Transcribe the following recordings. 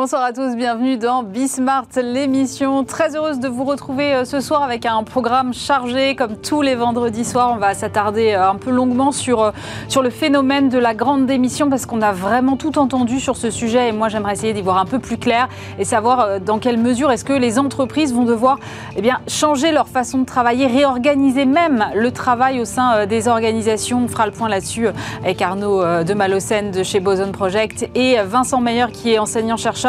Bonsoir à tous, bienvenue dans Bismart, l'émission. Très heureuse de vous retrouver euh, ce soir avec un programme chargé. Comme tous les vendredis soirs, on va s'attarder euh, un peu longuement sur, euh, sur le phénomène de la grande démission parce qu'on a vraiment tout entendu sur ce sujet et moi j'aimerais essayer d'y voir un peu plus clair et savoir dans quelle mesure est-ce que les entreprises vont devoir eh bien, changer leur façon de travailler, réorganiser même le travail au sein des organisations. On fera le point là-dessus avec Arnaud de Malocène de chez Boson Project et Vincent Meyer qui est enseignant-chercheur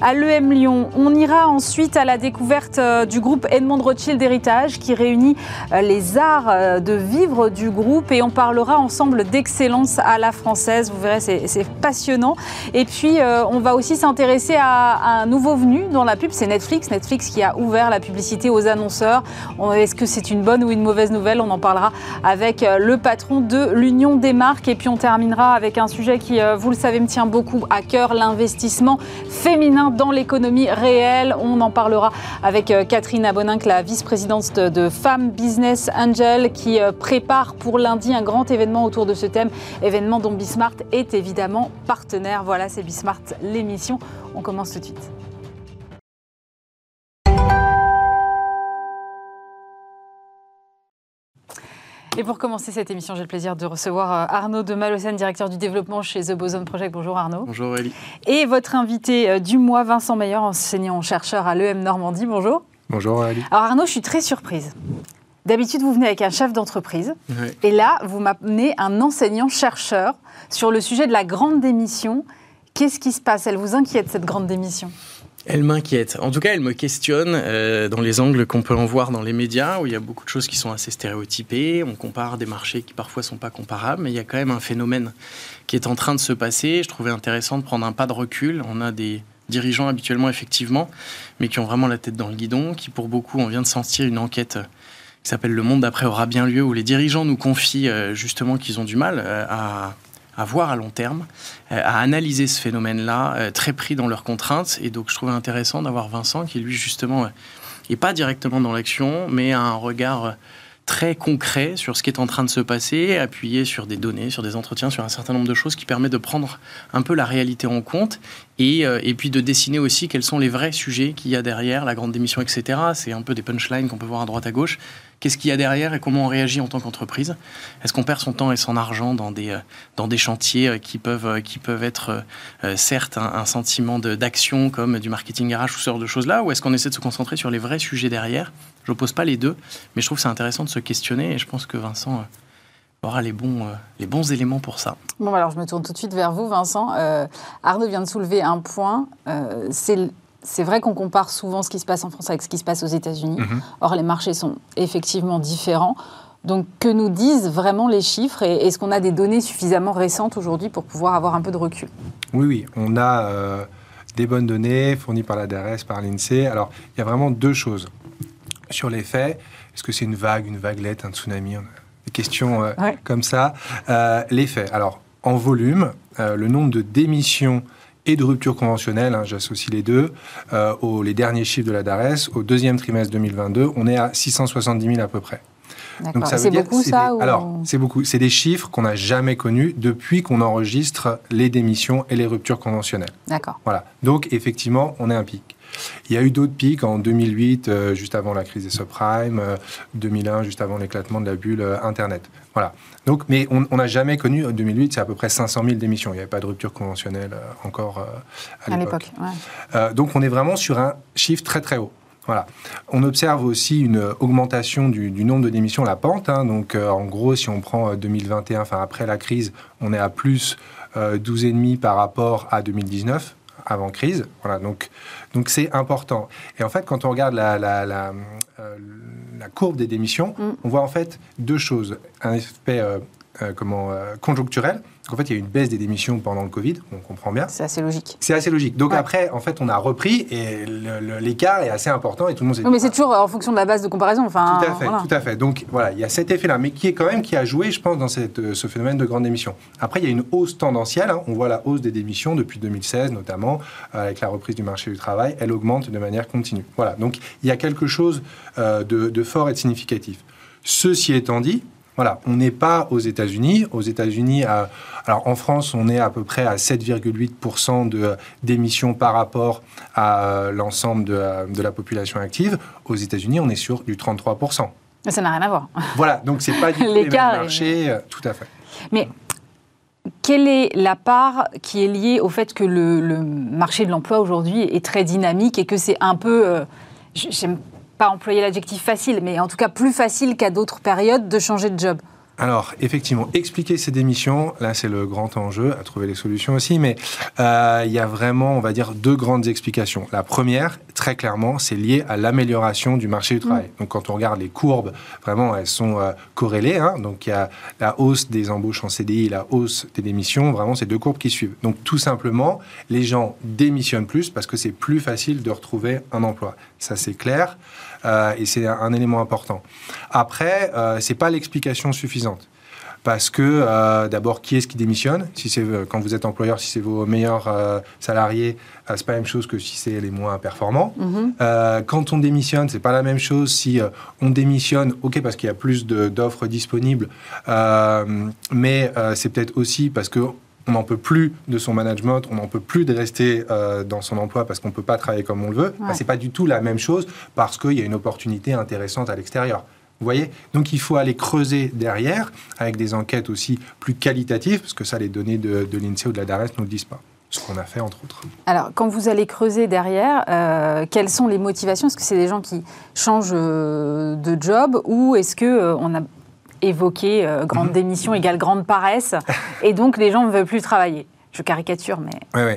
à l'EM Lyon. On ira ensuite à la découverte euh, du groupe Edmond Rothschild Héritage qui réunit euh, les arts euh, de vivre du groupe et on parlera ensemble d'excellence à la française. Vous verrez, c'est passionnant. Et puis, on va aussi s'intéresser à, un nouveau venu dans la pub, c'est Netflix. Netflix qui a ouvert la publicité aux annonceurs. Est-ce que c'est une bonne ou une mauvaise nouvelle? On en parlera avec le patron de l'Union des marques. Et puis, on terminera avec un sujet qui, vous le savez, me tient beaucoup à cœur, l'investissement féminin dans l'économie réelle. On en parlera avec euh, Catherine Aboninck, la vice-présidente de Femmes Business Angel, qui euh, prépare pour lundi un grand événement autour de ce thème, événement dont Bismart est évidemment partenaire. Voilà, c'est Bismart l'émission. On commence tout de suite. Et pour commencer cette émission, j'ai le plaisir de recevoir euh, Arnaud de Malocène, directeur du développement chez The Boson Project. Bonjour Arnaud. Bonjour Aurélie. Et votre invité euh, du mois, Vincent Meyer, enseignant-chercheur à l'EM Normandie. Bonjour. Bonjour Aurélie. Alors Arnaud, je suis très surprise. D'habitude, vous venez avec un chef d'entreprise. Et là, vous m'amenez un enseignant-chercheur sur le sujet de la grande démission. Qu'est-ce qui se passe? Elle vous inquiète, cette grande démission? Elle m'inquiète. En tout cas, elle me questionne euh, dans les angles qu'on peut en voir dans les médias, où il y a beaucoup de choses qui sont assez stéréotypées. On compare des marchés qui parfois sont pas comparables, mais il y a quand même un phénomène qui est en train de se passer. Je trouvais intéressant de prendre un pas de recul. On a des dirigeants habituellement, effectivement, mais qui ont vraiment la tête dans le guidon, qui pour beaucoup, on vient de sentir une enquête qui s'appelle Le Monde d'après aura bien lieu, où les dirigeants nous confient euh, justement qu'ils ont du mal euh, à à voir à long terme, euh, à analyser ce phénomène-là, euh, très pris dans leurs contraintes. Et donc, je trouvais intéressant d'avoir Vincent qui, lui, justement, n'est pas directement dans l'action, mais a un regard très concret sur ce qui est en train de se passer, appuyé sur des données, sur des entretiens, sur un certain nombre de choses qui permet de prendre un peu la réalité en compte et, euh, et puis de dessiner aussi quels sont les vrais sujets qu'il y a derrière, la grande démission, etc. C'est un peu des punchlines qu'on peut voir à droite à gauche. Qu'est-ce qu'il y a derrière et comment on réagit en tant qu'entreprise? Est-ce qu'on perd son temps et son argent dans des, euh, dans des chantiers euh, qui peuvent, euh, qui peuvent être certes un, sentiment d'action comme du marketing RH ou ce genre de choses-là Ou est-ce qu'on essaie de se concentrer sur les vrais sujets derrière? Je n'oppose pas les deux, mais je trouve que c'est intéressant de se questionner et je pense que Vincent aura les bons, les bons éléments pour ça. Bon, alors je me tourne tout de suite vers vous, Vincent. Arnaud vient de soulever un point. c'est c'est vrai qu'on compare souvent ce qui se passe en France avec ce qui se passe aux États-Unis. Mhm. Or, les marchés sont effectivement différents. Donc, que nous disent vraiment les chiffres et est-ce qu'on a des données suffisamment récentes aujourd'hui pour pouvoir avoir un peu de recul? Oui, oui, on a euh, des bonnes données fournies par la DRS, par l'INSEE. Alors, il y a vraiment deux choses. Sur les faits, est-ce que c'est une vague, une vaguelette, un tsunami? Des questions euh, comme ça. Euh, les faits. Alors, en volume, le nombre de démissions et de rupture conventionnelle, hein, j'associe les deux, euh, aux, les derniers chiffres de la DARES, au deuxième trimestre 2022, on est à 670 000 à peu près. Donc c'est beaucoup ça Alors, c'est beaucoup. C'est des chiffres qu'on n'a jamais connus depuis qu'on enregistre les démissions et les ruptures conventionnelles. D'accord. Voilà. Donc, effectivement, on est un pic. Il y a eu d'autres pics en 2008, euh, juste avant la crise des subprimes, 2001, euh, juste avant l'éclatement de la bulle euh, Internet. Voilà. Donc, mais on n'a jamais connu, en 2008, c'est à peu près 500 000 démissions. Il n'y avait pas de rupture conventionnelle encore à l'époque. donc, on est vraiment sur un chiffre très très haut. Voilà. On observe aussi une augmentation du, nombre de démissions, la pente. Hein. donc, en gros, si on prend 2021, enfin après la crise, on est à plus 12,5 par rapport à 2019 avant crise. Voilà, donc donc c'est important. Et en fait, quand on regarde la, la, la, euh, courbe des démissions, mm. on voit en fait deux choses. Un aspect euh, comment, En fait, il y a eu une baisse des démissions pendant le Covid, on comprend bien. C'est assez logique. C'est assez logique. Donc après, en fait, on a repris et l'écart est assez important et tout le monde s'est oui, mais c'est toujours en fonction de la base de comparaison. Enfin, tout à fait, tout à fait. Donc voilà, il y a cet effet-là, mais qui est quand même qui a joué, je pense, dans cette, ce phénomène de grande démission. Après, il y a une hausse tendancielle. Hein. On voit la hausse des démissions depuis 2016, notamment avec la reprise du marché du travail. Elle augmente de manière continue. Voilà. Donc il y a quelque chose de, de fort et de significatif. Ceci étant dit, voilà, on n'est pas aux États-Unis. Aux États-Unis, alors en France, on est à peu près à 7,8% de d'émissions par rapport à l'ensemble de, la population active. Aux États-Unis, on est sur du 33%. Mais ça n'a rien à voir. Voilà, donc c'est pas du tout les marchés, euh, tout à fait. Mais quelle est la part qui est liée au fait que le, marché de l'emploi aujourd'hui est très dynamique et que c'est un peu, euh, j'aime pas employer l'adjectif facile, mais en tout cas plus facile qu'à d'autres périodes de changer de job alors, effectivement, expliquer ces démissions, là, c'est le grand enjeu, à trouver les solutions aussi, mais euh, il y a vraiment, on va dire, deux grandes explications. La première, très clairement, c'est lié à l'amélioration du marché du travail. Mm. Donc, quand on regarde les courbes, vraiment, elles sont euh, corrélées. Hein. donc, il y a la hausse des embauches en CDI, la hausse des démissions, vraiment, c'est deux courbes qui suivent. Donc, tout simplement, les gens démissionnent plus parce que c'est plus facile de retrouver un emploi. Ça, c'est clair. Euh, et c'est un, élément important. Après, euh, c'est pas l'explication suffisante. Parce que euh, d'abord, qui est-ce qui démissionne? Si c'est quand vous êtes employeur, si c'est vos meilleurs salariés, c'est pas la même chose que si c'est les moins performants. Mhm. quand on démissionne, c'est pas la même chose si on démissionne, ok, parce qu'il y a plus d'offres disponibles, mais c'est peut-être aussi parce que on n'en peut plus de son management, on n'en peut plus de rester euh, dans son emploi parce qu'on ne peut pas travailler comme on le veut, Ce n'est pas du tout la même chose parce qu'il y a une opportunité intéressante à l'extérieur. Vous voyez? Donc il faut aller creuser derrière avec des enquêtes aussi plus qualitatives, parce que ça, les données de, l'INSEE ou de la DARES ne nous le disent pas. Ce qu'on a fait, entre autres. Alors, quand vous allez creuser derrière, euh, quelles sont les motivations? Est-ce que c'est des gens qui changent euh, de job ou est-ce qu'on a évoqué euh, grande mhm. démission égale grande paresse, et donc les gens ne veulent plus travailler. Je caricature, mais. Oui, oui.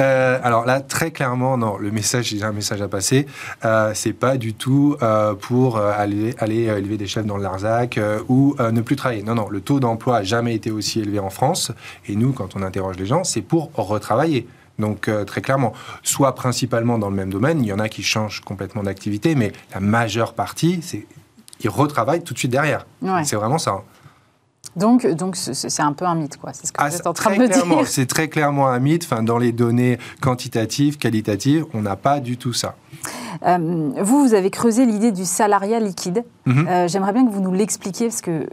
Euh, alors là, très clairement, non, le message, j'ai un message à passer. Euh, c'est pas du tout euh, pour aller, aller élever des chefs dans le Larzac ou ne plus travailler. Non, non, le taux d'emploi n'a jamais été aussi élevé en France. Et nous, quand on interroge les gens, c'est pour retravailler. Donc très clairement, soit principalement dans le même domaine, il y en a qui changent complètement d'activité, mais la majeure partie, c'est ils retravaillent tout de suite derrière. C'est vraiment ça. Donc, donc c'est un peu un mythe, quoi. C'est ce que ah, vous êtes en train de me dire. C'est très clairement un mythe. Enfin, dans les données quantitatives, qualitatives, on n'a pas du tout ça. Euh, vous, vous avez creusé l'idée du salariat liquide. Mhm. Euh, j'aimerais bien que vous nous l'expliquiez parce que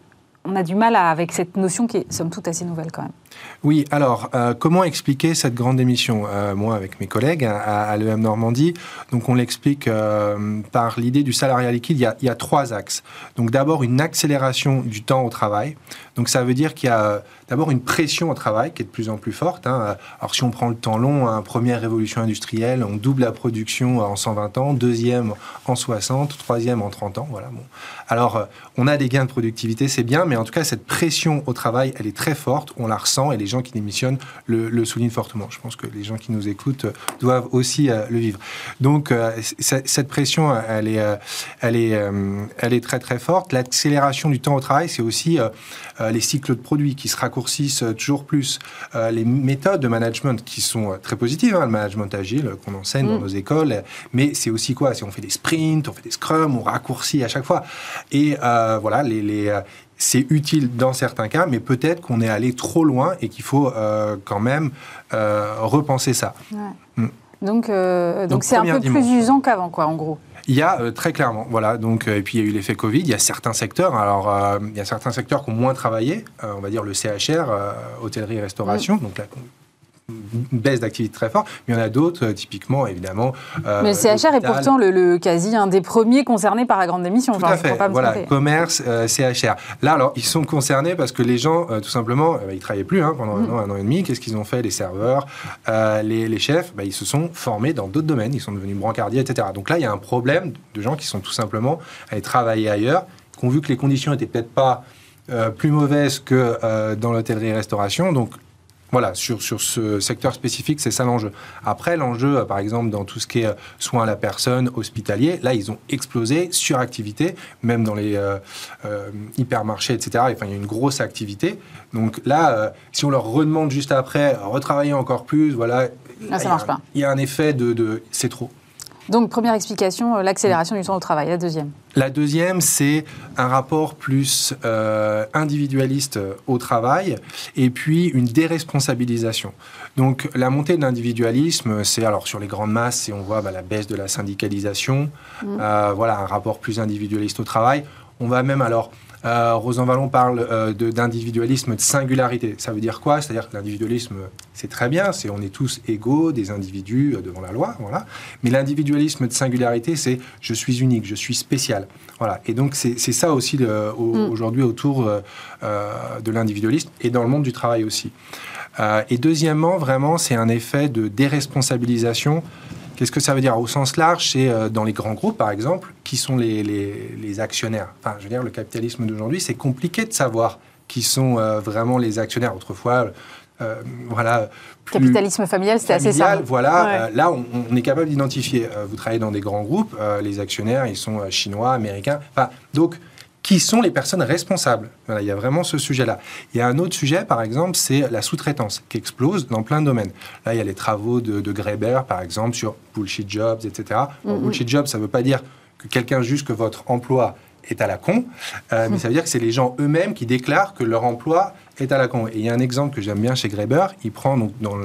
on a du mal avec cette notion qui est, somme toute, assez nouvelle quand même. Oui, alors, euh, comment expliquer cette grande émission? Euh, Moi, avec mes collègues à, l'EM Normandie, donc on l'explique euh, par l'idée du salariat liquide, il y, a, trois axes. Donc d'abord, une accélération du temps au travail. Donc ça veut dire qu'il y a d'abord une pression au travail qui est de plus en plus forte. Hein. Alors si on prend le temps long, hein, première révolution industrielle, on double la production en 120 ans, deuxième en 60, troisième en 30 ans. Voilà. Alors on a des gains de productivité, c'est bien, mais en tout cas cette pression au travail, elle est très forte, on la ressent et les gens qui démissionnent le, soulignent fortement. Je pense que les gens qui nous écoutent doivent aussi euh, le vivre. Donc euh, cette pression, elle est, euh, elle est, elle est très très forte. L'accélération du temps au travail, c'est aussi les cycles de produits qui se raccourcissent toujours plus. les méthodes de management qui sont très positives, hein, le management agile qu'on enseigne dans mm. nos écoles, mais c'est aussi quoi? Si on fait des sprints, on fait des scrums, on raccourcit à chaque fois. Et voilà, les, les, c'est utile dans certains cas, mais peut-être qu'on est allé trop loin et qu'il faut euh, quand même euh, repenser ça. Mm. Donc, euh, donc c'est un peu plus usant qu'avant, quoi, en gros. Il y a très clairement, voilà. Donc, et puis il y a eu l'effet Covid. Il y a certains secteurs. Alors, il y a certains secteurs qui ont moins travaillé. on va dire le CHR, hôtellerie, restauration. Mm. Donc là, une baisse d'activité très forte, mais il y en a d'autres, euh, typiquement, évidemment. Euh, mais le CHR est pourtant le, quasi un des premiers concernés par la grande démission. Tout à fait, voilà, commerce, euh, CHR. Là, alors, ils sont concernés parce que les gens, tout simplement, ils ne travaillaient plus hein, pendant un, mm. an, un, an, et demi. Qu'est-ce qu'ils ont fait, les serveurs, les, chefs? Bah, Ils se sont formés dans d'autres domaines, ils sont devenus brancardiers, etc. Donc là, il y a un problème de gens qui sont tout simplement allés travailler ailleurs, qui ont vu que les conditions n'étaient peut-être pas plus mauvaises que dans l'hôtellerie-restauration. Donc Voilà, sur, sur ce secteur spécifique, c'est ça l'enjeu. Après, l'enjeu, euh, par exemple, dans tout ce qui est euh, soins à la personne, hospitalier, là, ils ont explosé, suractivité, même dans les euh, hypermarchés, etc. Enfin, il y a une grosse activité. Donc là, si on leur redemande juste après, retravailler encore plus, voilà. Là, ça marche pas. Il y a un effet de, de c'est trop. Donc, première explication, euh, l'accélération du temps au travail. La deuxième La deuxième, c'est un rapport plus euh, individualiste euh, au travail et puis une déresponsabilisation. Donc, la montée de l'individualisme, c'est alors sur les grandes masses, et on voit bah, la baisse de la syndicalisation, mmh. voilà, un rapport plus individualiste au travail. On va même alors euh, Rosan Vallon parle euh, d'individualisme de, singularité. Ça veut dire quoi? C'est-à-dire que l'individualisme, c'est très bien, c'est on est tous égaux, des individus euh, devant la loi, voilà. Mais l'individualisme de singularité, c'est je suis unique, je suis spécial, voilà. Et donc c'est ça aussi mm. aujourd'hui autour de l'individualisme et dans le monde du travail aussi. et deuxièmement, vraiment, c'est un effet de déresponsabilisation Qu'est-ce que ça veut dire Au sens large, c'est euh, dans les grands groupes, par exemple, qui sont les, les, actionnaires. Enfin, je veux dire, le capitalisme d'aujourd'hui, c'est compliqué de savoir qui sont euh, vraiment les actionnaires. Autrefois, euh, voilà. Capitalisme familial, c'était assez simple. Voilà, là, on, est capable d'identifier. vous travaillez dans des grands groupes, les actionnaires, ils sont chinois, américains. Enfin, donc, qui sont les personnes responsables. il y a vraiment ce sujet-là. Il y a un autre sujet, par exemple, c'est la sous-traitance qui explose dans plein de domaines. Là, il y a les travaux de, de Greber, par exemple, sur bullshit jobs, etc. Mm-hmm. bullshit jobs, ça ne veut pas dire que quelqu'un juge que votre emploi est à la con, euh, mais ça veut dire que c'est les gens eux-mêmes qui déclarent que leur emploi est à la con. Et il y a un exemple que j'aime bien chez Greber, il prend donc dans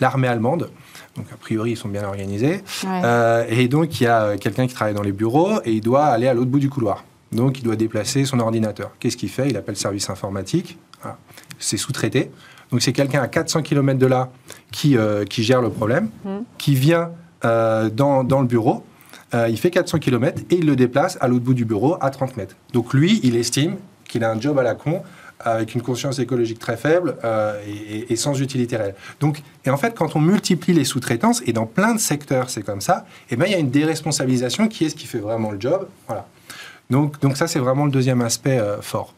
l'armée allemande, donc a priori ils sont bien organisés, euh, et donc il y a quelqu'un qui travaille dans les bureaux et il doit aller à l'autre bout du couloir. Donc, il doit déplacer son ordinateur. Qu'est-ce qu'il fait? Il appelle service informatique. C'est sous-traité. Donc, c'est quelqu'un à 400 km de là qui, euh, qui gère le problème, mmh. qui vient euh, dans, dans, le bureau. Euh, il fait 400 km et il le déplace à l'autre bout du bureau à 30 mètres. Donc, lui, il estime qu'il a un job à la con avec une conscience écologique très faible et, sans utilité réelle. Donc, et en fait, quand on multiplie les sous-traitances, et dans plein de secteurs c'est comme ça, et eh ben, il y a une déresponsabilisation qui est ce qui fait vraiment le job. Voilà. Donc, donc ça, c'est vraiment le deuxième aspect euh, fort.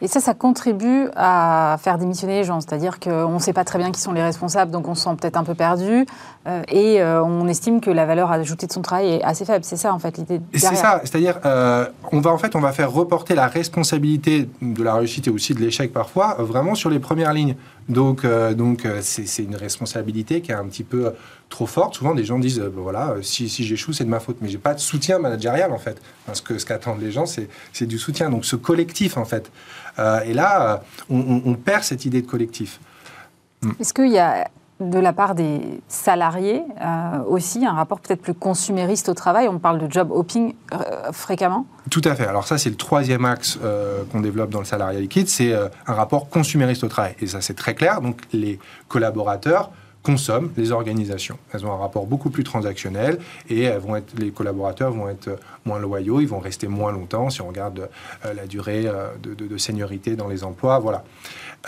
Et ça, ça contribue à faire démissionner les gens. C'est-à-dire qu'on ne sait pas très bien qui sont les responsables, donc on se sent peut-être un peu perdu. Euh, et euh, on estime que la valeur ajoutée de son travail est assez faible. C'est ça, en fait, l'idée. C'est ça. C'est-à-dire, on va en fait, on va faire reporter la responsabilité de la réussite et aussi de l'échec parfois, vraiment sur les premières lignes. Donc, donc c'est une responsabilité qui est un petit peu trop forte. Souvent, des gens disent, ben voilà, si, si j'échoue, c'est de ma faute. Mais j'ai pas de soutien managérial, en fait. Parce que ce qu'attendent les gens, c'est du soutien. Donc, ce collectif, en fait. Euh, et là, on, on, perd cette idée de collectif. Hmm. Est-ce qu'il y a de la part des salariés euh, aussi un rapport peut-être plus consumériste au travail? On parle de job hopping euh, fréquemment? Tout à fait. Alors ça, c'est le troisième axe qu'on développe dans le salariat liquide, c'est un rapport consumériste au travail. Et ça, c'est très clair. Donc les collaborateurs consomment les organisations. Elles ont un rapport beaucoup plus transactionnel et elles vont être, les collaborateurs vont être moins loyaux, ils vont rester moins longtemps si on regarde euh, la durée euh, de, de, seniorité dans les emplois. Voilà.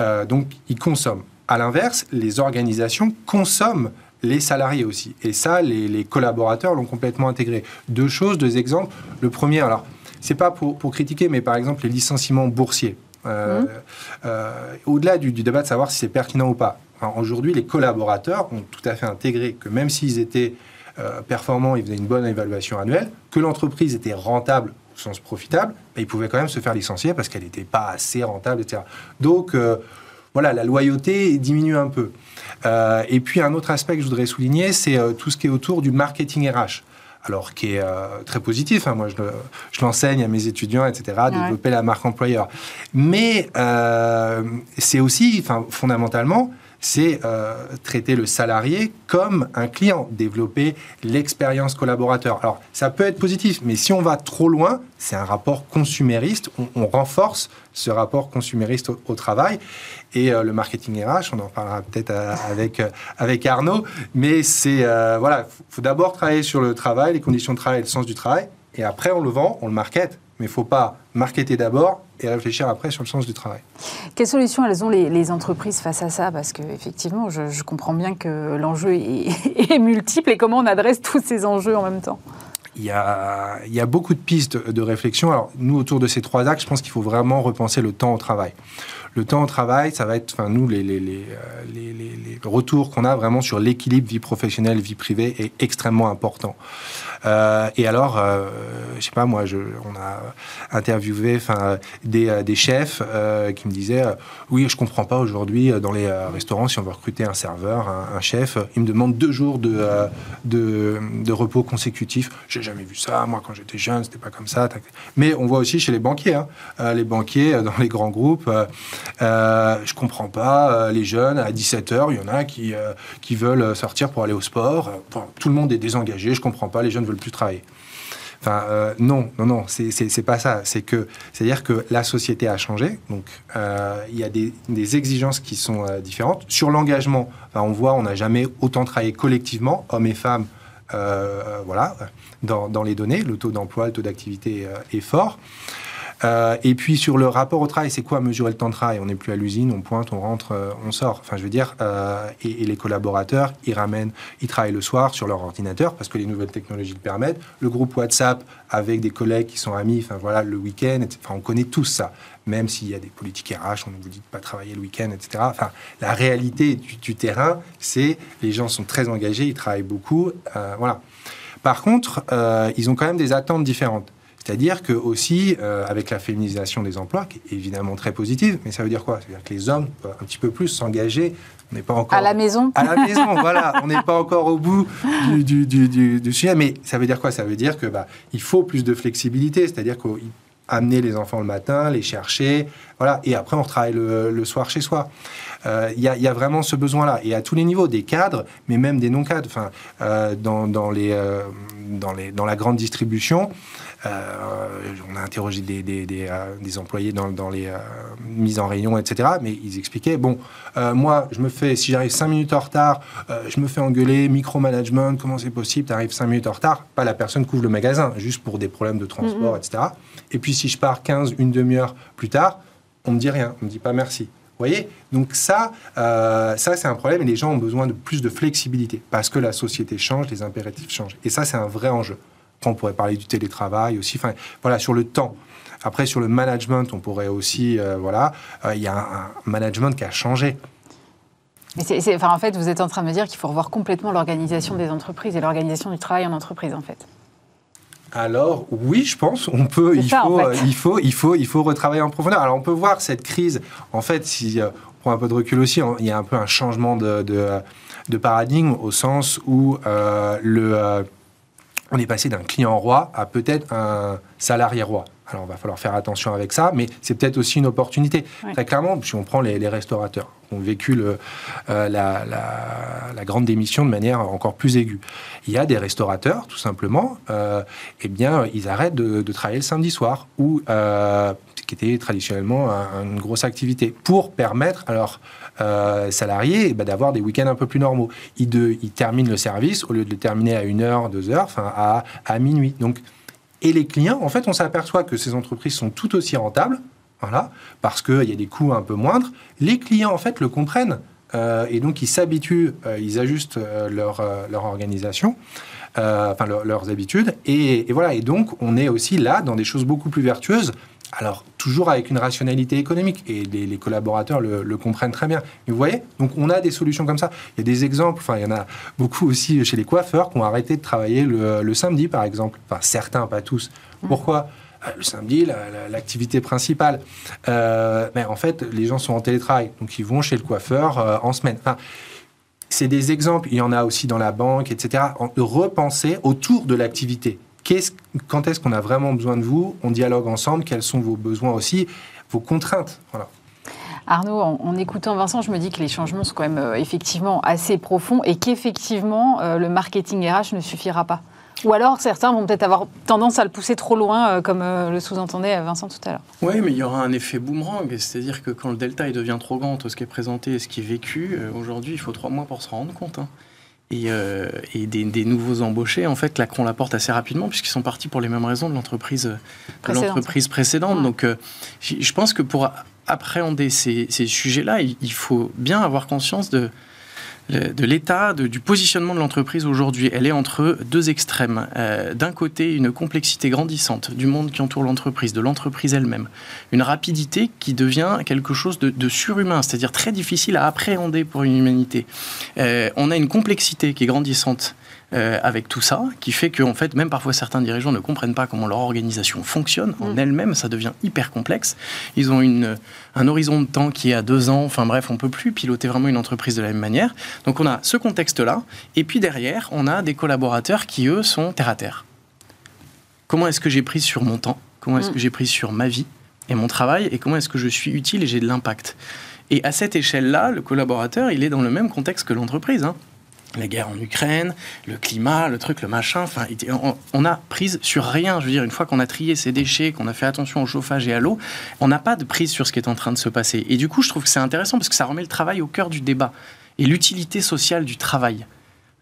Euh, donc, ils consomment. À l'inverse, les organisations consomment les salariés aussi. Et ça, les, collaborateurs l'ont complètement intégré. Deux choses, deux exemples. Le premier, alors, c'est pas pour, pour, critiquer, mais par exemple, les licenciements boursiers. Mmh. Au-delà du, du, débat de savoir si c'est pertinent ou pas, Aujourd'hui, les collaborateurs ont tout à fait intégré que même s'ils étaient euh, performants, ils faisaient une bonne évaluation annuelle, que l'entreprise était rentable au sens profitable, ben, ils pouvaient quand même se faire licencier parce qu'elle n'était pas assez rentable, etc. Donc, euh, voilà, la loyauté diminue un peu. Euh, et puis, un autre aspect que je voudrais souligner, c'est tout ce qui est autour du marketing RH alors qui est très positif. Hein. Moi, je, l'enseigne à mes étudiants, etc., développer la marque employeur. Mais c'est aussi, fondamentalement, c'est euh, traiter le salarié comme un client, développer l'expérience collaborateur. Alors, ça peut être positif, mais si on va trop loin, c'est un rapport consumériste, on, renforce ce rapport consumériste au, travail. Et euh, le marketing RH, on en parlera peut-être euh, avec, avec Arnaud, mais c'est, voilà, il faut d'abord travailler sur le travail, les conditions de travail, le sens du travail, et après on le vend, on le market, mais il ne faut pas marketer d'abord et réfléchir après sur le sens du travail. Quelles solutions elles ont les, entreprises face à ça? Parce qu'effectivement, je, je comprends bien que l'enjeu est, multiple et comment on adresse tous ces enjeux en même temps. Il y, a, il y a beaucoup de pistes de réflexion. Alors, nous, autour de ces trois axes, je pense qu'il faut vraiment repenser le temps au travail. Le temps au travail, ça va être, enfin, nous, les, les, les, les, les retours qu'on a vraiment sur l'équilibre vie professionnelle, vie privée est extrêmement important. Euh, et alors, euh, je sais pas, moi, je, on a interviewé des, euh, des chefs euh, qui me disaient Oui, je comprends pas aujourd'hui dans les restaurants, si on veut recruter un serveur, un, chef, il me demande deux jours de, de, repos consécutifs. J'ai jamais vu ça. Moi, quand j'étais jeune, c'était pas comme ça. Mais on voit aussi chez les banquiers. Hein. les banquiers, dans les grands groupes, euh, je comprends pas. les jeunes, à 17h, il y en a qui, qui veulent sortir pour aller au sport. tout le monde est désengagé. Je comprends pas. Les jeunes veulent plus travailler. Enfin, euh, non, non, non, c'est pas ça. C'est que, c'est-à-dire que la société a changé. Donc, euh, il y a des, exigences qui sont euh, différentes. Sur l'engagement, on voit, on n'a jamais autant travaillé collectivement, hommes et femmes, voilà, dans, dans, les données. Le taux d'emploi, le taux d'activité est fort. Euh, et puis sur le rapport au travail, c'est quoi mesurer le temps de travail? On n'est plus à l'usine, on pointe, on rentre, euh, on sort. Enfin, je veux dire, euh, et, les collaborateurs, ils ramènent, ils travaillent le soir sur leur ordinateur parce que les nouvelles technologies le permettent. Le groupe WhatsApp avec des collègues qui sont amis, enfin voilà, le week-end, enfin, on connaît tous ça. Même s'il y a des politiques RH, on ne vous dit de pas travailler le week-end, etc. Enfin, la réalité du, du terrain, c'est les gens sont très engagés, ils travaillent beaucoup, voilà. Par contre, ils ont quand même des attentes différentes. C'est-à-dire que aussi, euh, avec la féminisation des emplois, qui est évidemment très positive, mais ça veut dire quoi? Ça veut dire que les hommes peuvent un petit peu plus s'engager. On n'est pas encore à la maison. À la maison, voilà. On n'est pas encore au bout du, du, du, sujet, mais ça veut dire quoi? Ça veut dire que bah, il faut plus de flexibilité. C'est-à-dire qu'amener les enfants le matin, les chercher, voilà, et après on retravaille le, le soir chez soi. Euh, il y, y, a vraiment ce besoin-là, et à tous les niveaux, des cadres, mais même des non-cadres. Enfin, euh, dans, dans, les, dans, les, dans la grande distribution, euh, on a interrogé des, des, euh, employés dans, les euh, mises en rayon, etc. Mais ils expliquaient, bon, moi, je me fais, si j'arrive 5 minutes en retard, je me fais engueuler, micromanagement, comment c'est possible, tu arrives 5 minutes en retard, pas la personne couvre le magasin, juste pour des problèmes de transport, etc. Et puis si je pars 15, une demi-heure plus tard, on me dit rien, on me dit pas merci. Vous voyez Donc ça, ça c'est un problème et les gens ont besoin de plus de flexibilité parce que la société change, les impératifs changent. Et ça, c'est un vrai enjeu on pourrait parler du télétravail aussi. Enfin, voilà, sur le temps. Après, sur le management, on pourrait aussi, euh, voilà, euh, il y a un, management qui a changé. enfin, en fait, vous êtes en train de me dire qu'il faut revoir complètement l'organisation des entreprises et l'organisation du travail en entreprise, en fait. Alors oui, je pense, on peut, il, faut, euh, il faut, il faut, il faut retravailler en profondeur. Alors on peut voir cette crise. En fait, si on prend un peu de recul aussi, il y a un peu un changement de, de, paradigme au sens où le on est passé d'un client roi à peut-être un salarié roi. Alors, on va falloir faire attention avec ça, mais c'est peut-être aussi une opportunité. Très clairement, si on prend les, restaurateurs, qui ont vécu le, euh, la, grande démission de manière encore plus aiguë. Il y a des restaurateurs, tout simplement, euh, eh bien, ils arrêtent de, travailler le samedi soir, ou euh, qui était traditionnellement une grosse activité, pour permettre alors euh, salariés eh ben, d'avoir des week-ends un peu plus normaux. Ils, terminent le service, au lieu de le terminer à 1h, 2h, enfin à, à minuit. Donc, et les clients, en fait, on s'aperçoit que ces entreprises sont tout aussi rentables, voilà, parce qu'il y a des coûts un peu moindres. Les clients, en fait, le comprennent. Euh, et donc, ils s'habituent, euh, ils ajustent leur, organisation. enfin leurs habitudes. Et, voilà, et donc on est aussi là dans des choses beaucoup plus vertueuses alors, toujours avec une rationalité économique, et les, collaborateurs le, comprennent très bien. Mais vous voyez, donc on a des solutions comme ça. Il y a des exemples, enfin, il y en a beaucoup aussi chez les coiffeurs qui ont arrêté de travailler le, samedi, par exemple. Enfin, certains, pas tous. Mmh. Pourquoi? Euh, le samedi, l'activité principale. Euh, mais en fait, les gens sont en télétravail, donc ils vont chez le coiffeur euh, en semaine. Enfin, c'est des exemples, il y en a aussi dans la banque, etc. De repenser autour de l'activité quand est-ce qu'on a vraiment besoin de vous On dialogue ensemble. Quels sont vos besoins aussi, vos contraintes voilà. Arnaud, en, écoutant Vincent, je me dis que les changements sont quand même euh, effectivement assez profonds et qu'effectivement, euh, le marketing RH ne suffira pas. Ou alors, certains vont peut-être avoir tendance à le pousser trop loin, euh, comme le sous-entendait Vincent tout à l'heure. Oui, mais il y aura un effet boomerang. C'est-à-dire que quand le delta il devient trop grand entre ce qui est présenté et ce qui est vécu, aujourd'hui, il faut trois mois pour se rendre compte. Hein. Et, euh, des, nouveaux embauchés, en fait, claqueront la porte assez rapidement, puisqu'ils sont partis pour les mêmes raisons de l'entreprise l'entreprise précédente. Donc, euh, je pense que pour appréhender ces, sujets-là, il, faut bien avoir conscience de, de l'état du positionnement de l'entreprise aujourd'hui. Elle est entre deux extrêmes. Euh, d'un côté, une complexité grandissante du monde qui entoure l'entreprise, de l'entreprise elle-même. Une rapidité qui devient quelque chose de, surhumain, c'est-à-dire très difficile à appréhender pour une humanité. Euh, on a une complexité qui est grandissante euh, avec tout ça, qui fait que en fait, même parfois certains dirigeants ne comprennent pas comment leur organisation fonctionne en mm. elle-même, ça devient hyper complexe. Ils ont une, un horizon de temps qui est à deux ans, enfin bref, on peut plus piloter vraiment une entreprise de la même manière. Donc on a ce contexte-là, et puis derrière, on a des collaborateurs qui, eux, sont terre à terre. Comment est-ce que j'ai pris sur mon temps? Comment est-ce mm. que j'ai pris sur ma vie et mon travail? Et comment est-ce que je suis utile et j'ai de l'impact? Et à cette échelle-là, le collaborateur, il est dans le même contexte que l'entreprise. Hein la guerre en Ukraine, le climat, le truc, le machin. Enfin, on, a prise sur rien. Je veux dire, une fois qu'on a trié ces déchets, qu'on a fait attention au chauffage et à l'eau, on n'a pas de prise sur ce qui est en train de se passer. Et du coup, je trouve que c'est intéressant parce que ça remet le travail au cœur du débat et l'utilité sociale du travail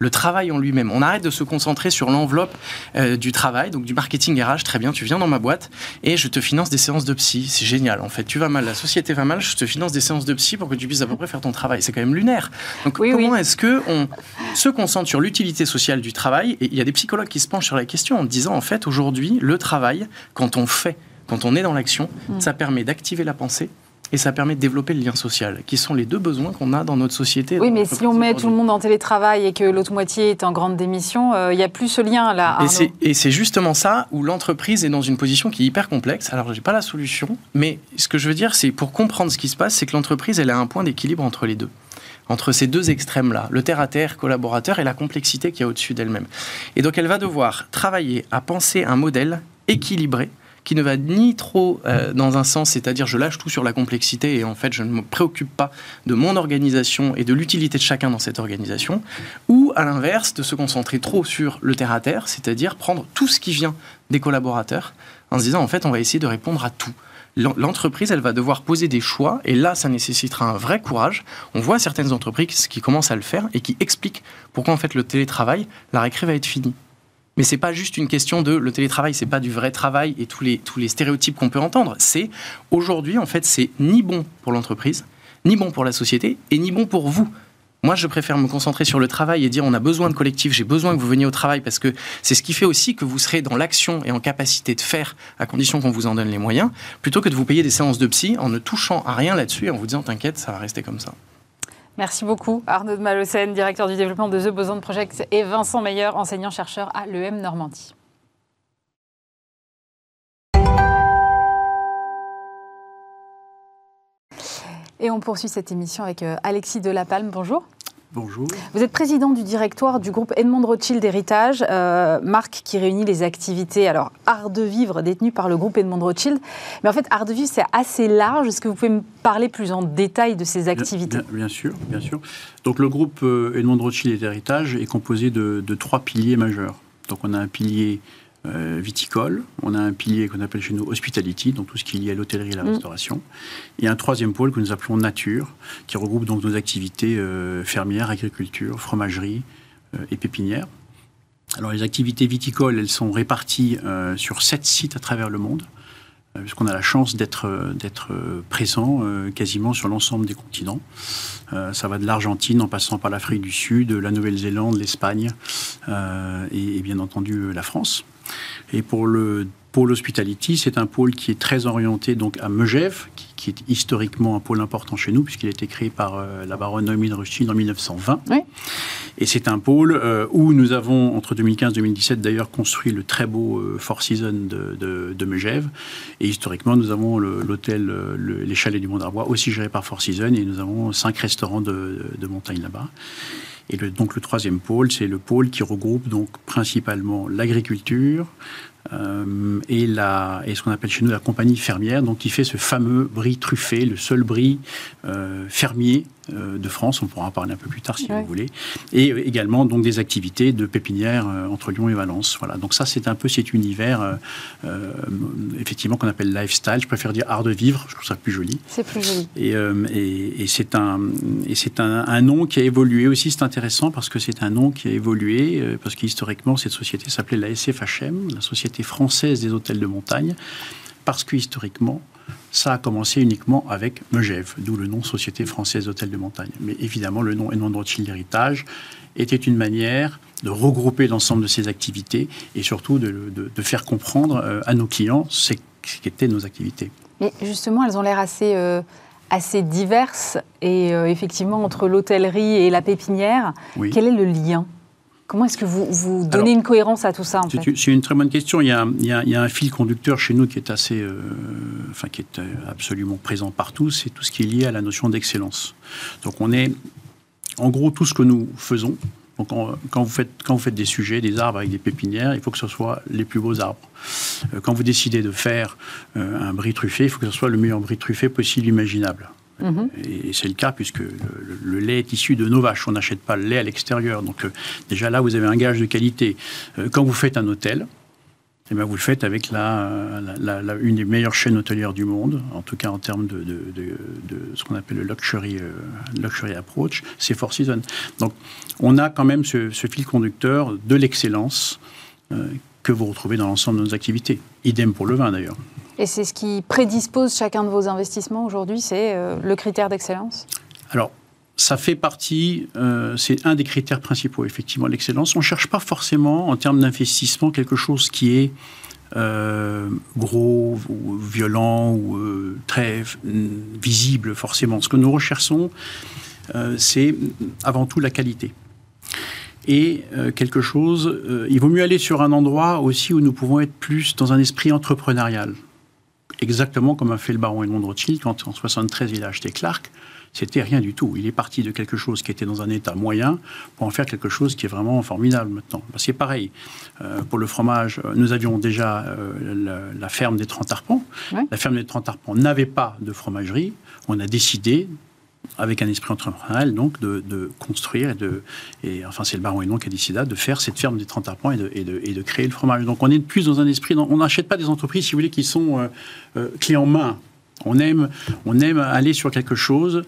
le travail en lui-même. On arrête de se concentrer sur l'enveloppe euh, du travail, donc du marketing RH. Très bien, tu viens dans ma boîte et je te finance des séances de psy. C'est génial. En fait, tu vas mal, la société va mal, je te finance des séances de psy pour que tu puisses à peu près faire ton travail. C'est quand même lunaire. Donc comment est-ce que on se concentre sur l'utilité sociale du travail? Et il y a des psychologues qui se penchent sur la question en disant en fait aujourd'hui le travail, quand on fait, quand on est dans l'action, mm. ça permet d'activer la pensée, et ça permet de développer le lien social, qui sont les deux besoins qu'on a dans notre société. Oui, mais si on met tout le monde en télétravail et que l'autre moitié est en grande démission, euh, il n'y a plus ce lien là. Et c'est justement ça où l'entreprise est dans une position qui est hyper complexe. Alors, je n'ai pas la solution, mais ce que je veux dire, c'est pour comprendre ce qui se passe, c'est que l'entreprise, elle a un point d'équilibre entre les deux entre ces deux extrêmes-là, le terre-à-terre collaborateur et la complexité qui y a au-dessus d'elle-même. Et donc elle va devoir travailler à penser un modèle équilibré qui ne va ni trop euh, dans un sens, c'est-à-dire je lâche tout sur la complexité et en fait je ne me préoccupe pas de mon organisation et de l'utilité de chacun dans cette organisation, ou à l'inverse de se concentrer trop sur le terre-à-terre, c'est-à-dire prendre tout ce qui vient des collaborateurs en se disant en fait on va essayer de répondre à tout. L'entreprise, elle va devoir poser des choix, et là, ça nécessitera un vrai courage. On voit certaines entreprises qui commencent à le faire et qui expliquent pourquoi en fait le télétravail, la récré va être finie. Mais c'est pas juste une question de le télétravail, c'est pas du vrai travail et tous les, tous les stéréotypes qu'on peut entendre. C'est aujourd'hui, en fait, c'est ni bon pour l'entreprise, ni bon pour la société et ni bon pour vous. Moi, je préfère me concentrer sur le travail et dire on a besoin de collectif, j'ai besoin que vous veniez au travail parce que c'est ce qui fait aussi que vous serez dans l'action et en capacité de faire à condition qu'on vous en donne les moyens, plutôt que de vous payer des séances de psy en ne touchant à rien là-dessus et en vous disant t'inquiète, ça va rester comme ça. Merci beaucoup Arnaud de Malocène, directeur du développement de The Boson Project et Vincent Meyer, enseignant-chercheur à l'EM Normandie. Et on poursuit cette émission avec euh, Alexis Delapalme. Bonjour. Bonjour. Vous êtes président du directoire du groupe Edmond Rothschild Héritage, euh, marque qui réunit les activités, alors art de vivre détenues par le groupe Edmond Rothschild. Mais en fait, art de vivre, c'est assez large. Est-ce que vous pouvez me parler plus en détail de ces activités? bien, sûr, bien sûr. Donc le groupe euh, Edmond Rothschild Héritage est composé de, de trois piliers majeurs. Donc on a un pilier euh, viticole. On a un pilier qu'on appelle chez nous hospitality, donc tout ce qui est lié à l'hôtellerie et la mm. restauration. Et un troisième pôle que nous appelons nature, qui regroupe donc nos activités euh, fermières, agriculture, fromagerie euh, et pépinière. Alors les activités viticoles, elles sont réparties sur sept sites à travers le monde puisqu'on a la chance d'être d'être présent quasiment sur l'ensemble des continents. ça va de l'Argentine en passant par l'Afrique du Sud, la Nouvelle-Zélande, l'Espagne et, bien entendu la France. Et pour le pôle hospitality, c'est un pôle qui est très orienté donc à Megève, qui, est historiquement un pôle important chez nous, puisqu'il a été créé par euh, la baronne Noémie de Rustin en 1920. Et c'est un pôle euh, où nous avons, entre 2015 et 2017, d'ailleurs construit le très beau euh, Four Seasons de, de, Megève. Et historiquement, nous avons l'hôtel, les chalets du Mont d'Arbois, aussi géré par Four Seasons, et nous avons cinq restaurants de, de montagne là-bas. Et donc le troisième pôle, c'est le pôle qui regroupe donc principalement l'agriculture, euh, et, la, ce qu'on appelle chez nous la compagnie fermière, donc qui fait ce fameux brie truffé, le seul brie euh, fermier de France. On pourra en parler un peu plus tard si vous voulez. Et également donc des activités de pépinière entre Lyon et Valence. Voilà. Donc ça c'est un peu cet univers effectivement qu'on appelle lifestyle. Je préfère dire art de vivre. Je trouve ça plus joli. C'est plus joli. Et, et, et c'est un et c'est un, un, nom qui a évolué aussi. C'est intéressant parce que c'est un nom qui a évolué parce qu'historiquement cette société s'appelait la SFHM, la société française des hôtels de montagne, parce que historiquement, ça a commencé uniquement avec Megève, d'où le nom Société française d'hôtels de montagne. Mais évidemment, le nom Edmond Rothschild Héritage était une manière de regrouper l'ensemble de ces activités et surtout de, faire comprendre euh, à nos clients ce qu'étaient nos activités. Mais justement, elles ont l'air assez, euh, assez diverses et euh, effectivement entre l'hôtellerie et la pépinière. Quel est le lien Comment est-ce que vous, vous donnez une cohérence à tout ça C'est une très bonne question. Il y, a, il, y a, un fil conducteur chez nous qui est assez, enfin qui est absolument présent partout. C'est tout ce qui est lié à la notion d'excellence. Donc on est, en gros, tout ce que nous faisons, donc, quand, vous faites, quand vous faites des sujets, des arbres avec des pépinières, il faut que ce soit les plus beaux arbres. Euh, quand vous décidez de faire euh, un bris truffé, il faut que ce soit le meilleur bris truffé possible imaginable. Mhm. Et c'est le cas puisque le, lait est issu de nos vaches. On n'achète pas le lait à l'extérieur. Donc euh, déjà là, vous avez un gage de qualité. quand vous faites un hôtel, eh bien, vous le faites avec la, une des meilleures chaînes hôtelières du monde, en tout cas en termes de, ce qu'on appelle le luxury, euh, luxury approach, c'est Four Seasons. Donc, on a quand même ce, fil conducteur de l'excellence euh, que vous retrouvez dans l'ensemble de nos activités. Idem pour le vin d'ailleurs. Et c'est ce qui prédispose chacun de vos investissements aujourd'hui, c'est euh, le critère d'excellence? Alors, ça fait partie, euh, c'est un des critères principaux, effectivement, l'excellence. On ne cherche pas forcément, en termes d'investissement, quelque chose qui est euh, gros ou violent ou euh, très visible, forcément. Ce que nous recherchons, c'est avant tout la qualité. Et quelque chose, il vaut mieux aller sur un endroit aussi où nous pouvons être plus dans un esprit entrepreneurial. Exactement comme a fait le baron Edmond Rothschild quand en 73 il a acheté Clark c'était rien du tout. Il est parti de quelque chose qui était dans un état moyen pour en faire quelque chose qui est vraiment formidable maintenant. Bah, c'est pareil. Euh, pour le fromage, euh, nous avions déjà euh, la, ferme des 30 arpents. La ferme des 30 arpents n'avait pas de fromagerie. On a décidé avec un esprit entrepreneurial, donc, de, construire et de. Et, enfin, c'est le baron Hénon qui a décidé de faire cette ferme des 30 arpents et de, créer le fromage. Donc, on est plus dans un esprit. on n'achète pas des entreprises, si vous voulez, qui sont clés en main. On aime, on aime aller sur quelque chose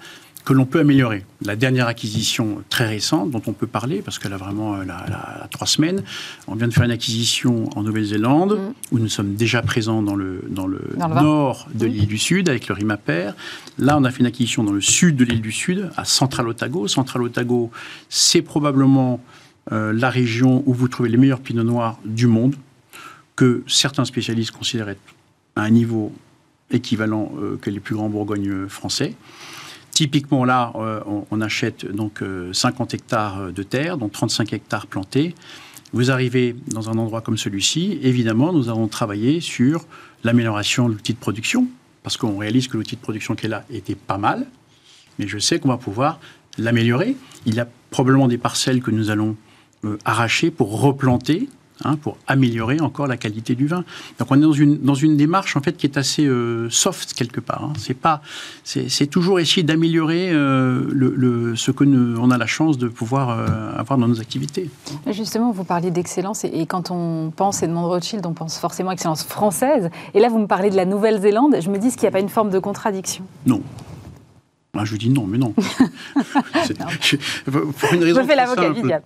que l'on peut améliorer. La dernière acquisition très récente dont on peut parler, parce qu'elle a vraiment euh, la, trois semaines, on vient de faire une acquisition en Nouvelle-Zélande, mm. où nous sommes déjà présents dans le, dans le, nord de mm. l'île du Sud, avec le Rimaper. Là, on a fait une acquisition dans le sud de l'île du Sud, à Central Otago. Central Otago, c'est probablement euh, la région où vous trouvez les meilleurs pinots noirs du monde, que certains spécialistes considèrent être à un niveau équivalent euh, que les plus grands Bourgognes français. Typiquement, là, euh, on, achète donc 50 hectares de terre, donc 35 hectares plantés. Vous arrivez dans un endroit comme celui-ci, évidemment, nous avons travaillé sur l'amélioration de l'outil de production, parce qu'on réalise que l'outil de production qui est là était pas mal, mais je sais qu'on va pouvoir l'améliorer. Il y a probablement des parcelles que nous allons arracher pour replanter Hein, pour améliorer encore la qualité du vin. Donc on est dans une, dans une démarche en fait qui est assez euh, soft quelque part. Hein. C'est pas, c'est toujours essayer d'améliorer euh, le, ce que nous, on a la chance de pouvoir euh, avoir dans nos activités. Justement, vous parliez d'excellence et, quand on pense Edmond Rothschild, on pense forcément excellence française. Et là, vous me parlez de la Nouvelle-Zélande. Je me dis qu'il n'y a pas une forme de contradiction? Non, je lui dis non, mais non. pour une raison je fais l'avocat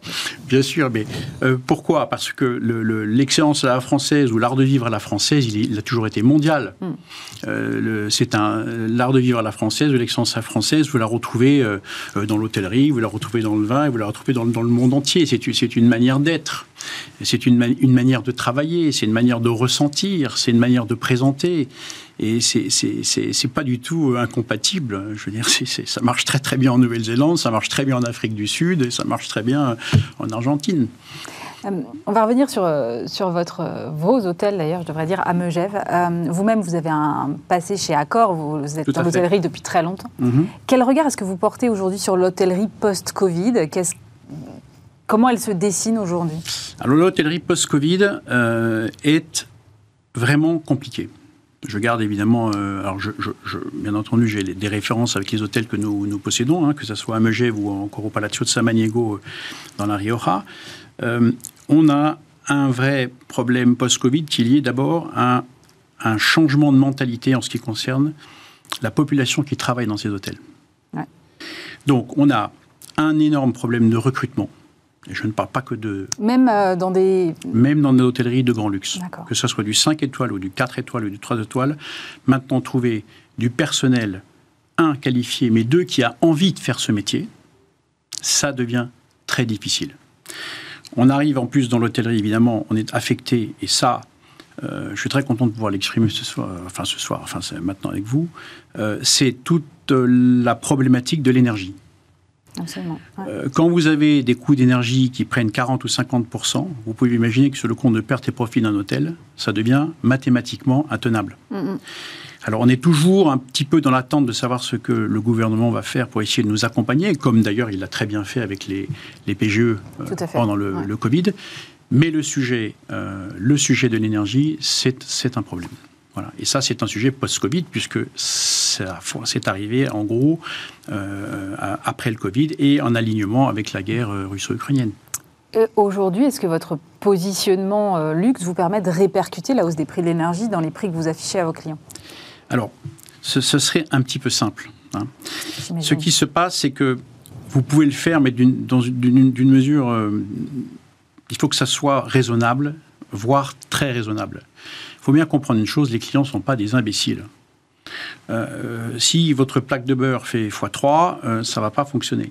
Bien sûr, mais euh, pourquoi? Parce que l'excellence à la française ou l'art de vivre à la française, il, a toujours été mondial. Hmm. Euh, c'est un l'art de vivre à la française ou l'excellence à la française, vous la retrouvez euh, dans l'hôtellerie, vous la retrouvez dans le vin, vous la retrouvez dans, dans le monde entier. C'est une manière d'être. C'est une, une manière de travailler, c'est une manière de ressentir, c'est une manière de présenter. Et c'est pas du tout euh, incompatible. Je veux dire, ça marche très très bien en Nouvelle-Zélande, ça marche très bien en Afrique du Sud et ça marche très bien en Argentine. Euh, on va revenir sur, euh, sur votre, vos hôtels, d'ailleurs, je devrais dire, à Megève. Vous-même, vous avez un passé chez Accor, vous, êtes dans l'hôtellerie depuis très longtemps. Mm-hmm. Quel regard est-ce que vous portez aujourd'hui sur l'hôtellerie post-Covid? Comment elle se dessine aujourd'hui? Alors, l'hôtellerie post-Covid est vraiment compliquée. Je garde évidemment, euh, alors je, bien entendu, j'ai des références avec les hôtels que nous, nous possédons, hein, que ce soit à Megève ou encore au Palazzo de Samaniego euh, dans la Rioja. Euh, on a un vrai problème post-Covid qui est lié d'abord à un changement de mentalité en ce qui concerne la population qui travaille dans ces hôtels. Donc, on a un énorme problème de recrutement je ne parle pas que de... Même euh, dans des... Même dans des hôtelleries de grand luxe. Que ce soit du 5 étoiles ou du 4 étoiles ou du 3 étoiles. Maintenant, trouver du personnel, un, qualifié, mais deux, qui a envie de faire ce métier, ça devient très difficile. On arrive en plus dans l'hôtellerie, évidemment, on est affecté, et ça, euh, je suis très content de pouvoir l'exprimer ce soir, enfin ce soir, enfin maintenant avec vous, euh, c'est toute la problématique de l'énergie. Euh, quand vous avez des coûts d'énergie qui prennent 40 ou 50 vous pouvez imaginer que sur le compte de perte et profit d'un hôtel, ça devient mathématiquement intenable. Alors on est toujours un petit peu dans l'attente de savoir ce que le gouvernement va faire pour essayer de nous accompagner, comme d'ailleurs il l'a très bien fait avec les, les PGE euh, pendant le, le, Covid. Mais le sujet, euh, le sujet de l'énergie, c'est un problème. Voilà. Et ça, c'est un sujet post-Covid, puisque c'est arrivé en gros euh, après le Covid et en alignement avec la guerre russo-ukrainienne. Aujourd'hui, est-ce que votre positionnement luxe vous permet de répercuter la hausse des prix de l'énergie dans les prix que vous affichez à vos clients? Alors, ce, serait un petit peu simple. Hein. Ce qui se passe, c'est que vous pouvez le faire, mais d'une mesure. Euh, il faut que ça soit raisonnable, voire très raisonnable. Faut bien comprendre une chose les clients ne sont pas des imbéciles. Euh, si votre plaque de beurre fait x3, euh, ça ne va pas fonctionner.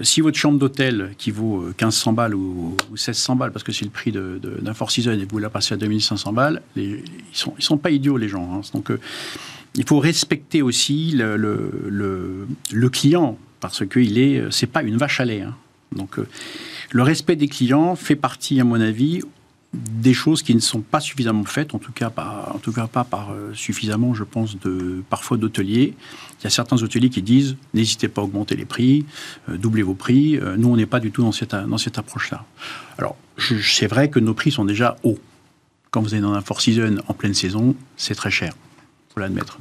si votre chambre d'hôtel qui vaut 1500 balles ou, 1600 balles, parce que c'est le prix d'un de, Four Seasons et vous la passez à 2500 balles, les, ils ne sont, pas idiots les gens. Hein. Donc il faut respecter aussi le, client parce que il est, c'est pas une vache à lait. Hein. Donc, le respect des clients fait partie, à mon avis, des choses qui ne sont pas suffisamment faites, en tout cas pas, en tout cas pas par euh, suffisamment, je pense, de parfois d'hôteliers. Il y a certains hôteliers qui disent n'hésitez pas à augmenter les prix, euh, doublez vos prix. Euh, nous, on n'est pas du tout dans cette, dans cette approche-là. Alors, c'est vrai que nos prix sont déjà hauts. Quand vous êtes dans un Four Season en pleine saison, c'est très cher, faut l'admettre.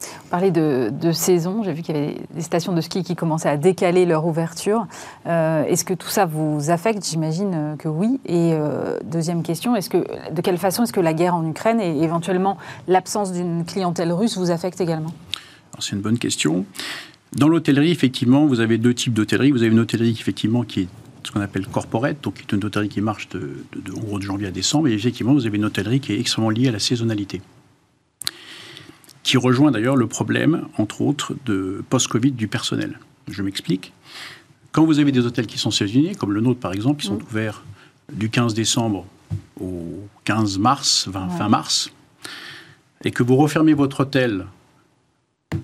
Vous parlez de, saison, j'ai vu qu'il y avait des stations de ski qui commençaient à décaler leur ouverture. Euh, est-ce que tout ça vous affecte? J'imagine que oui. Et euh, deuxième question, de quelle façon est-ce que la guerre en Ukraine et éventuellement l'absence d'une clientèle russe vous affecte également? C'est une bonne question. Dans l'hôtellerie, effectivement, vous avez deux types d'hôtellerie. Vous avez une hôtellerie qui est ce qu'on appelle corporate, donc qui est une hôtellerie qui marche de, de janvier à décembre. Et effectivement, vous avez une hôtellerie qui est extrêmement liée à la saisonnalité qui rejoint d'ailleurs le problème, entre autres, de post-Covid du personnel. Je m'explique. Quand vous avez des hôtels qui sont saisonniers, comme le nôtre par exemple, qui sont mm. ouverts du 15 décembre au 15 mars, 20, fin mars, et que vous refermez votre hôtel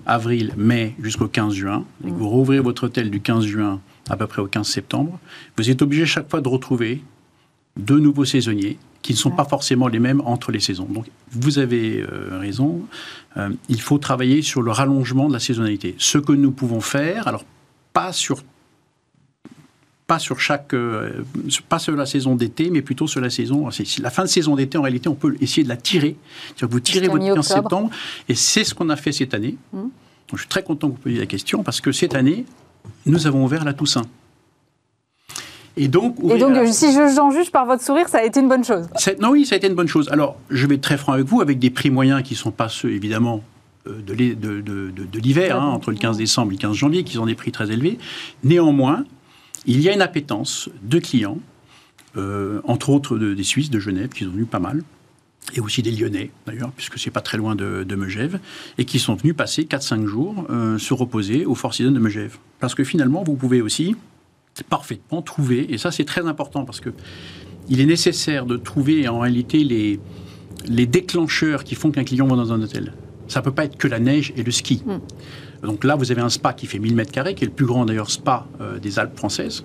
avril, mai jusqu'au 15 juin, et que mm. vous rouvrez votre hôtel du 15 juin à peu près au 15 septembre, vous êtes obligé chaque fois de retrouver deux nouveaux saisonniers qui ne sont pas forcément les mêmes entre les saisons. Donc vous avez euh, raison, euh, il faut travailler sur le rallongement de la saisonnalité. Ce que nous pouvons faire, alors pas sur pas sur chaque, euh, pas sur la saison d'été, mais plutôt sur la saison. La fin de saison d'été, en réalité, on peut essayer de la tirer. vous tirez votre 15 septembre, et c'est ce qu'on a fait cette année. Mmh. Donc, je suis très content que vous posiez la question parce que cette année, nous avons ouvert la Toussaint. Et donc, et donc si j'en juge par votre sourire, ça a été une bonne chose. Non, oui, ça a été une bonne chose. Alors, je vais être très franc avec vous, avec des prix moyens qui ne sont pas ceux, évidemment, euh, de, l'hiver, hein, entre le 15 décembre et le 15 janvier, qui ont des prix très élevés. Néanmoins, il y a une appétence de clients, euh, entre autres des Suisses, de Genève, qui sont venus pas mal, et aussi des Lyonnais, d'ailleurs, puisque c'est pas très loin de, Megève, et qui sont venus passer 4-5 jours euh, se reposer au Four Seasons de Megève. Parce que finalement, vous pouvez aussi parfaitement trouver, et ça c'est très important parce que il est nécessaire de trouver en réalité les, les déclencheurs qui font qu'un client va dans un hôtel. Ça ne peut pas être que la neige et le ski. Hmm. Donc là, vous avez un spa qui fait 1000 mètres carrés, qui est le plus grand d'ailleurs spa euh, des Alpes françaises.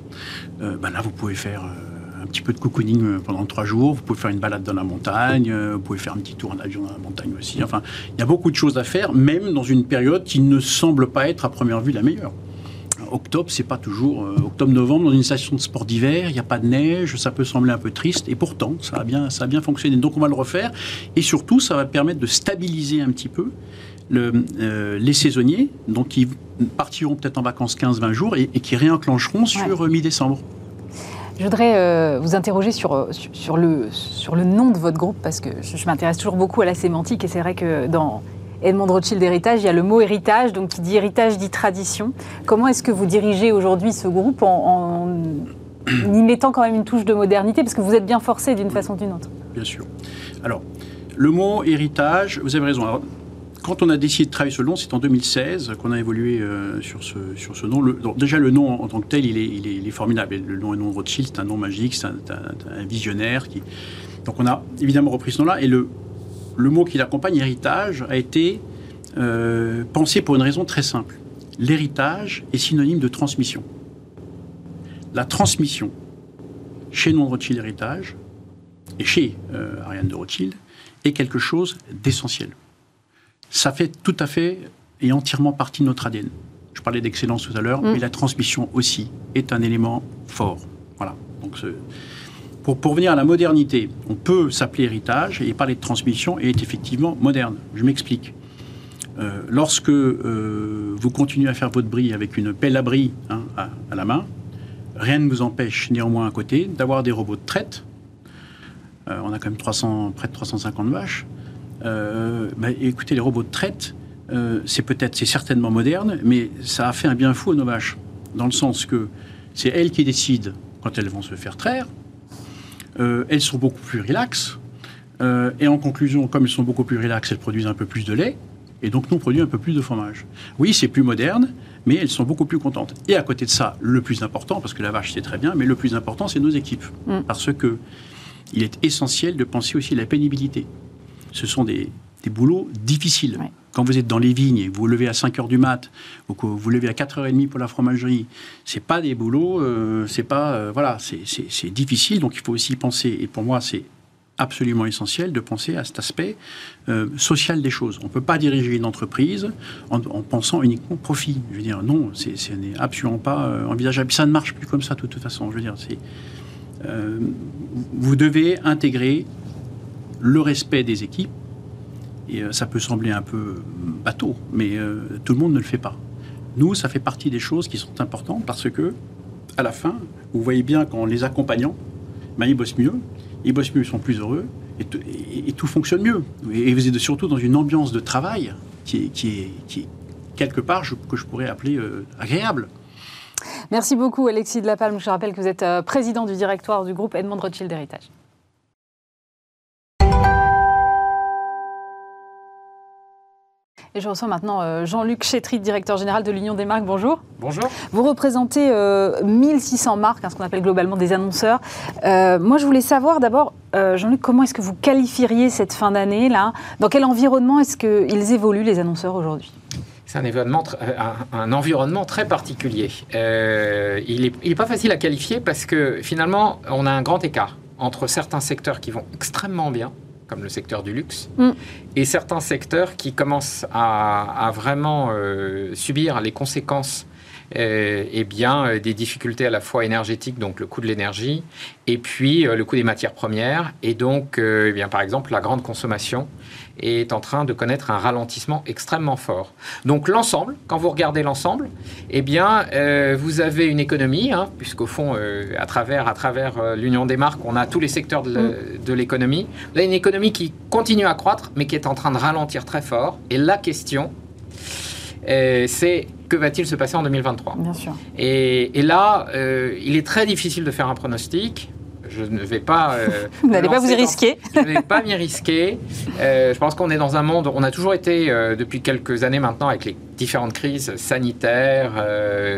Euh, ben là, vous pouvez faire euh, un petit peu de cocooning pendant trois jours, vous pouvez faire une balade dans la montagne, vous pouvez faire un petit tour en avion dans la montagne aussi. Enfin, il y a beaucoup de choses à faire, même dans une période qui ne semble pas être à première vue la meilleure octobre, c'est pas toujours euh, octobre-novembre dans une station de sport d'hiver. Il n'y a pas de neige, ça peut sembler un peu triste, et pourtant ça a bien, ça a bien fonctionné. Donc on va le refaire, et surtout ça va permettre de stabiliser un petit peu le, euh, les saisonniers, donc qui partiront peut-être en vacances 15-20 jours et, qui réenclencheront sur euh, mi-décembre. Je voudrais vous interroger sur, sur, le, sur le nom de votre groupe, parce que je, je m'intéresse toujours beaucoup à la sémantique, et c'est vrai que dans Edmond Rothschild Héritage, il y a le mot héritage, donc qui dit héritage dit tradition. Comment est-ce que vous dirigez aujourd'hui ce groupe en, y mettant quand même une touche de modernité Parce que vous êtes bien forcé d'une façon ou d'une autre. Bien sûr. Alors, le mot héritage, vous avez raison. quand on a décidé de travailler le nom, c'est en 2016 qu'on a évolué euh, sur, ce, sur ce nom. Le, déjà, le nom en, tant que tel, il est, il est, formidable. Le nom est nom de Rothschild, c'est un nom magique, c'est un, visionnaire. Qui... Donc on a évidemment repris ce nom-là. Et le, le mot qui l'accompagne, héritage, a été euh, pensé pour une raison très simple. L'héritage est synonyme de transmission. La transmission chez Non Rothschild Héritage et chez euh, Ariane de Rothschild est quelque chose d'essentiel ça fait tout à fait et entièrement partie de notre ADN. Je parlais d'excellence tout à l'heure, mm. mais la transmission aussi est un élément fort. Voilà. Donc, pour, pour venir à la modernité, on peut s'appeler héritage et parler de transmission et est effectivement moderne. Je m'explique. Euh, lorsque euh, vous continuez à faire votre brie avec une pelle à brie hein, à, la main, rien ne vous empêche néanmoins à côté d'avoir des robots de traite. Euh, on a quand même 300, près de 350 vaches bah, écoutez, les robots de traite, c'est peut-être, c'est certainement moderne, mais ça a fait un bien fou à nos vaches, dans le sens que c'est elles qui décident quand elles vont se faire traire. Euh, elles sont beaucoup plus relaxes. Euh, et en conclusion, comme elles sont beaucoup plus relaxes, elles produisent un peu plus de lait. Et donc, nous, on produit un peu plus de fromage. Oui, c'est plus moderne, mais elles sont beaucoup plus contentes. Et à côté de ça, le plus important, parce que la vache, c'est très bien, mais le plus important, c'est nos équipes. Mm. Parce que il est essentiel de penser aussi à la pénibilité ce sont des, des boulots difficiles. Ouais. Quand vous êtes dans les vignes vous vous levez à 5 heures du mat, ou que vous vous levez à 4h30 pour la fromagerie, c'est pas des boulots, euh, c'est pas. Euh, voilà, c'est difficile, donc il faut aussi penser, et pour moi, c'est absolument essentiel de penser à cet aspect euh, social des choses. On ne peut pas diriger une entreprise en, en, pensant uniquement profit. Je veux dire, non, ce n'est absolument pas envisageable. Ça ne marche plus comme ça, de toute façon. Je veux dire, c'est. Vous devez intégrer le respect des équipes. Et euh, ça peut sembler un peu bateau, mais euh, tout le monde ne le fait pas. Nous, ça fait partie des choses qui sont importantes parce que, à la fin, vous voyez bien qu'en les accompagnant, ben, ils bossent mieux, ils bossent mieux, ils sont plus heureux, et, tout fonctionne mieux. Et, vous êtes surtout dans une ambiance de travail qui est, quelque part, que je pourrais appeler euh, agréable. Merci beaucoup, Alexis de la Palme. Je rappelle que vous êtes président du directoire du groupe Edmond Rothschild Héritage. Et je reçois maintenant euh, Jean-Luc Chétry, directeur général de l'Union des marques. Bonjour. Bonjour. Vous représentez euh, 1600 marques, hein, ce qu'on appelle globalement des annonceurs. Euh, moi, je voulais savoir d'abord, euh, Jean-Luc, comment est-ce que vous qualifieriez cette fin d'année là? Dans quel environnement est-ce qu'ils évoluent les annonceurs aujourd'hui? C'est un, événement, un, un, environnement très particulier. Euh, il n'est est pas facile à qualifier parce que finalement, on a un grand écart entre certains secteurs qui vont extrêmement bien, comme le secteur du luxe, mm. et certains secteurs qui commencent à, à vraiment euh, subir les conséquences eh bien, euh, des difficultés à la fois énergétiques, donc le coût de l'énergie, et puis euh, le coût des matières premières, et donc, eh bien, par exemple, la grande consommation est en train de connaître un ralentissement extrêmement fort. Donc l'ensemble, quand vous regardez l'ensemble, eh bien, euh, vous avez une économie, hein, puisqu'au fond, euh, à travers, à travers euh, l'Union des marques, on a tous les secteurs de l'économie. Vous avez une économie qui continue à croître, mais qui est en train de ralentir très fort. Et la question, c'est que va-t-il se passer en 2023 Bien sûr. Et, et là, il est très difficile de faire un pronostic je ne vais pas. Euh, vous n'allez pas vous y risquer. je ne vais pas m'y risquer. Euh, je pense qu'on est dans un monde. On a toujours été euh, depuis quelques années maintenant avec les différentes crises sanitaires,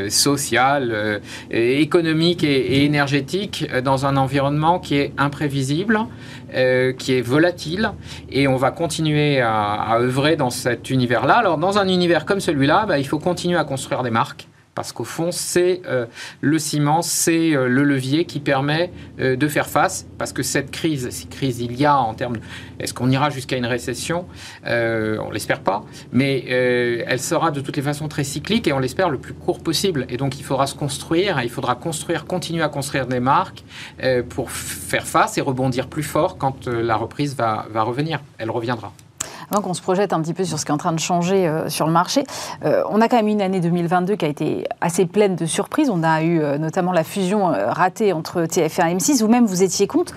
sociales, économiques et, et, énergétiques dans un environnement qui est imprévisible, qui est volatile, et on va continuer à, à œuvrer dans cet univers-là. Alors dans un univers comme celui-là, bah, il faut continuer à construire des marques parce qu'au fond, c'est euh, le ciment, c'est euh, le levier qui permet euh, de faire face, parce que cette crise, cette crise, il y a en termes, est-ce qu'on ira jusqu'à une récession? On l'espère pas, mais elle sera de toutes les façons très cyclique et on l'espère le plus court possible. Et donc, il faudra se construire, il faudra construire, continuer à construire des marques pour faire face et rebondir plus fort quand la reprise va revenir. Elle reviendra avant qu'on se projette un petit peu sur ce qui est en train de changer euh, sur le marché, euh, on a quand même une année 2022 qui a été assez pleine de surprises. On a eu euh, notamment la fusion ratée entre TF1 et M6. Vous-même, vous étiez contre.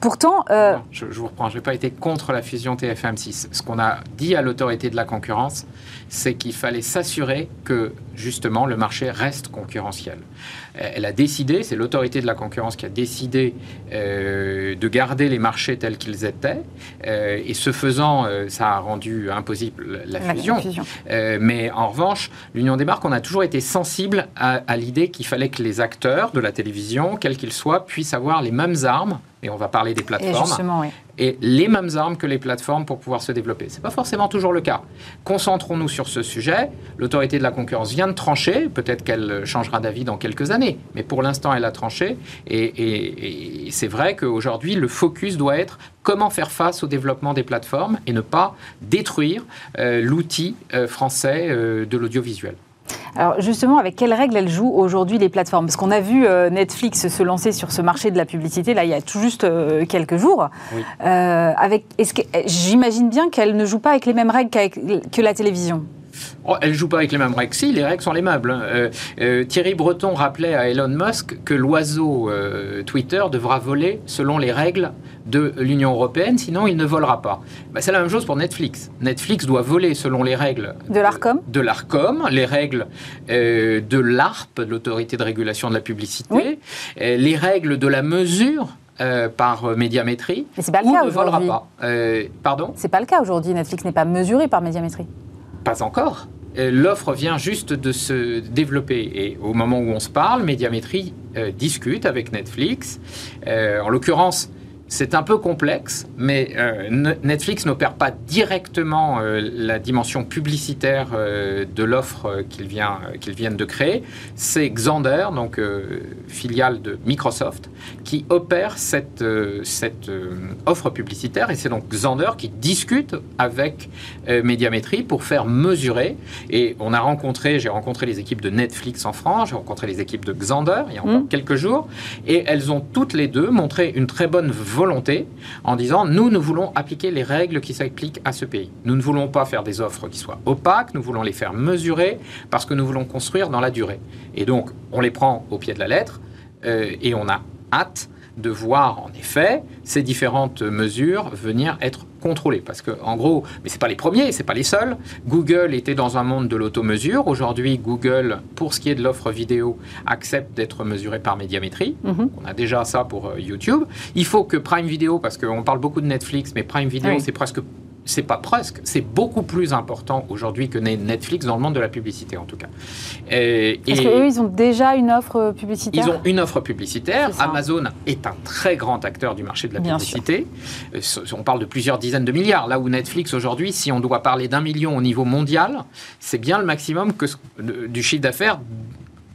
Pourtant. Je, je, vous reprends, je n'ai pas été contre la fusion TF1 M6. Ce qu'on a dit à l'autorité de la concurrence, c'est qu'il fallait s'assurer que justement, le marché reste concurrentiel. Euh, Elle a décidé, c'est l'autorité de la concurrence qui a décidé euh, de garder les marchés tels qu'ils étaient, euh, et ce faisant, euh, ça a rendu impossible la La fusion. fusion. Mais en revanche, l'Union des marques, on a toujours été sensible à, à l'idée qu'il fallait que les acteurs de la télévision, quels qu'ils soient, puissent avoir les mêmes armes, et on va parler des plateformes, oui. Et les mêmes armes que les plateformes pour pouvoir se développer. Ce n'est pas forcément toujours le cas. Concentrons-nous sur ce sujet. L'autorité de la concurrence vient de trancher. Peut-être qu'elle changera d'avis dans quelques années. Mais pour l'instant, elle a tranché. Et, c'est vrai qu'aujourd'hui, le focus doit être comment faire face au développement des plateformes et ne pas détruire euh, l'outil euh, français euh, de l'audiovisuel. Alors justement, avec quelles règles elles jouent aujourd'hui les plateformes? Parce qu'on a vu euh, Netflix se lancer sur ce marché de la publicité, là, il y a tout juste euh, quelques jours. Oui. Euh, avec, est-ce que, j'imagine bien qu'elles ne jouent pas avec les mêmes règles que la télévision? Oh, elle joue pas avec les mêmes règles. Si, les règles sont les mêmes. hein. Euh, euh, Thierry Breton rappelait à Elon Musk que l'oiseau euh, Twitter devra voler selon les règles de l'Union européenne, sinon il ne volera pas. Bah, c'est la même chose pour Netflix. Netflix doit voler selon les règles De l'ARCOM de l'ARCOM, les règles euh, de l'ARP, l'autorité de régulation de la publicité, Oui. les règles de la mesure euh, par euh, médiamétrie, Mais c'est pas le ou cas ne volera aujourd'hui. pas. Euh, pardon? C'est pas le cas aujourd'hui. Netflix n'est pas mesuré par médiamétrie. Pas encore. Euh, L'offre vient juste de se développer et au moment où on se parle, Médiamétrie euh, discute avec Netflix. Euh, en l'occurrence, c'est un peu complexe, mais euh, Ne- Netflix n'opère pas directement euh, la dimension publicitaire euh, de l'offre qu'ils vient- qu'ils viennent de créer. C'est Xander, donc filiale de Microsoft, qui opère cette, cette offre publicitaire et c'est donc Xander qui discute avec Médiamétrie pour faire mesurer. Et on a rencontré, j'ai rencontré les équipes de Netflix en France, j'ai rencontré les équipes de Xander il y a encore Mm. quelques jours, et elles ont toutes les deux montré une très bonne volonté en disant nous, nous voulons appliquer les règles qui s'appliquent à ce pays. Nous ne voulons pas faire des offres qui soient opaques, nous voulons les faire mesurer parce que nous voulons construire dans la durée. Et donc, on les prend au pied de la lettre euh, et on a hâte de voir en effet ces différentes mesures venir être contrôlées. Parce que, en gros, mais ce pas les premiers, ce pas les seuls. Google était dans un monde de l'automesure. Aujourd'hui, Google, pour ce qui est de l'offre vidéo, accepte d'être mesuré par médiamétrie. Mhm. On a déjà ça pour euh, YouTube. Il faut que Prime Video, parce qu'on parle beaucoup de Netflix, mais Prime Video, Oui. c'est presque. C'est pas presque, c'est beaucoup plus important aujourd'hui que Netflix dans le monde de la publicité en tout cas. Et, Parce qu'eux, ils ont déjà une offre euh, publicitaire. ils ont une offre publicitaire. Amazon est un très grand acteur du marché de la Bien publicité. Euh, On parle de plusieurs dizaines de milliards. Là où Netflix aujourd'hui, si on doit parler d'un million au niveau mondial, c'est bien le maximum que du chiffre d'affaires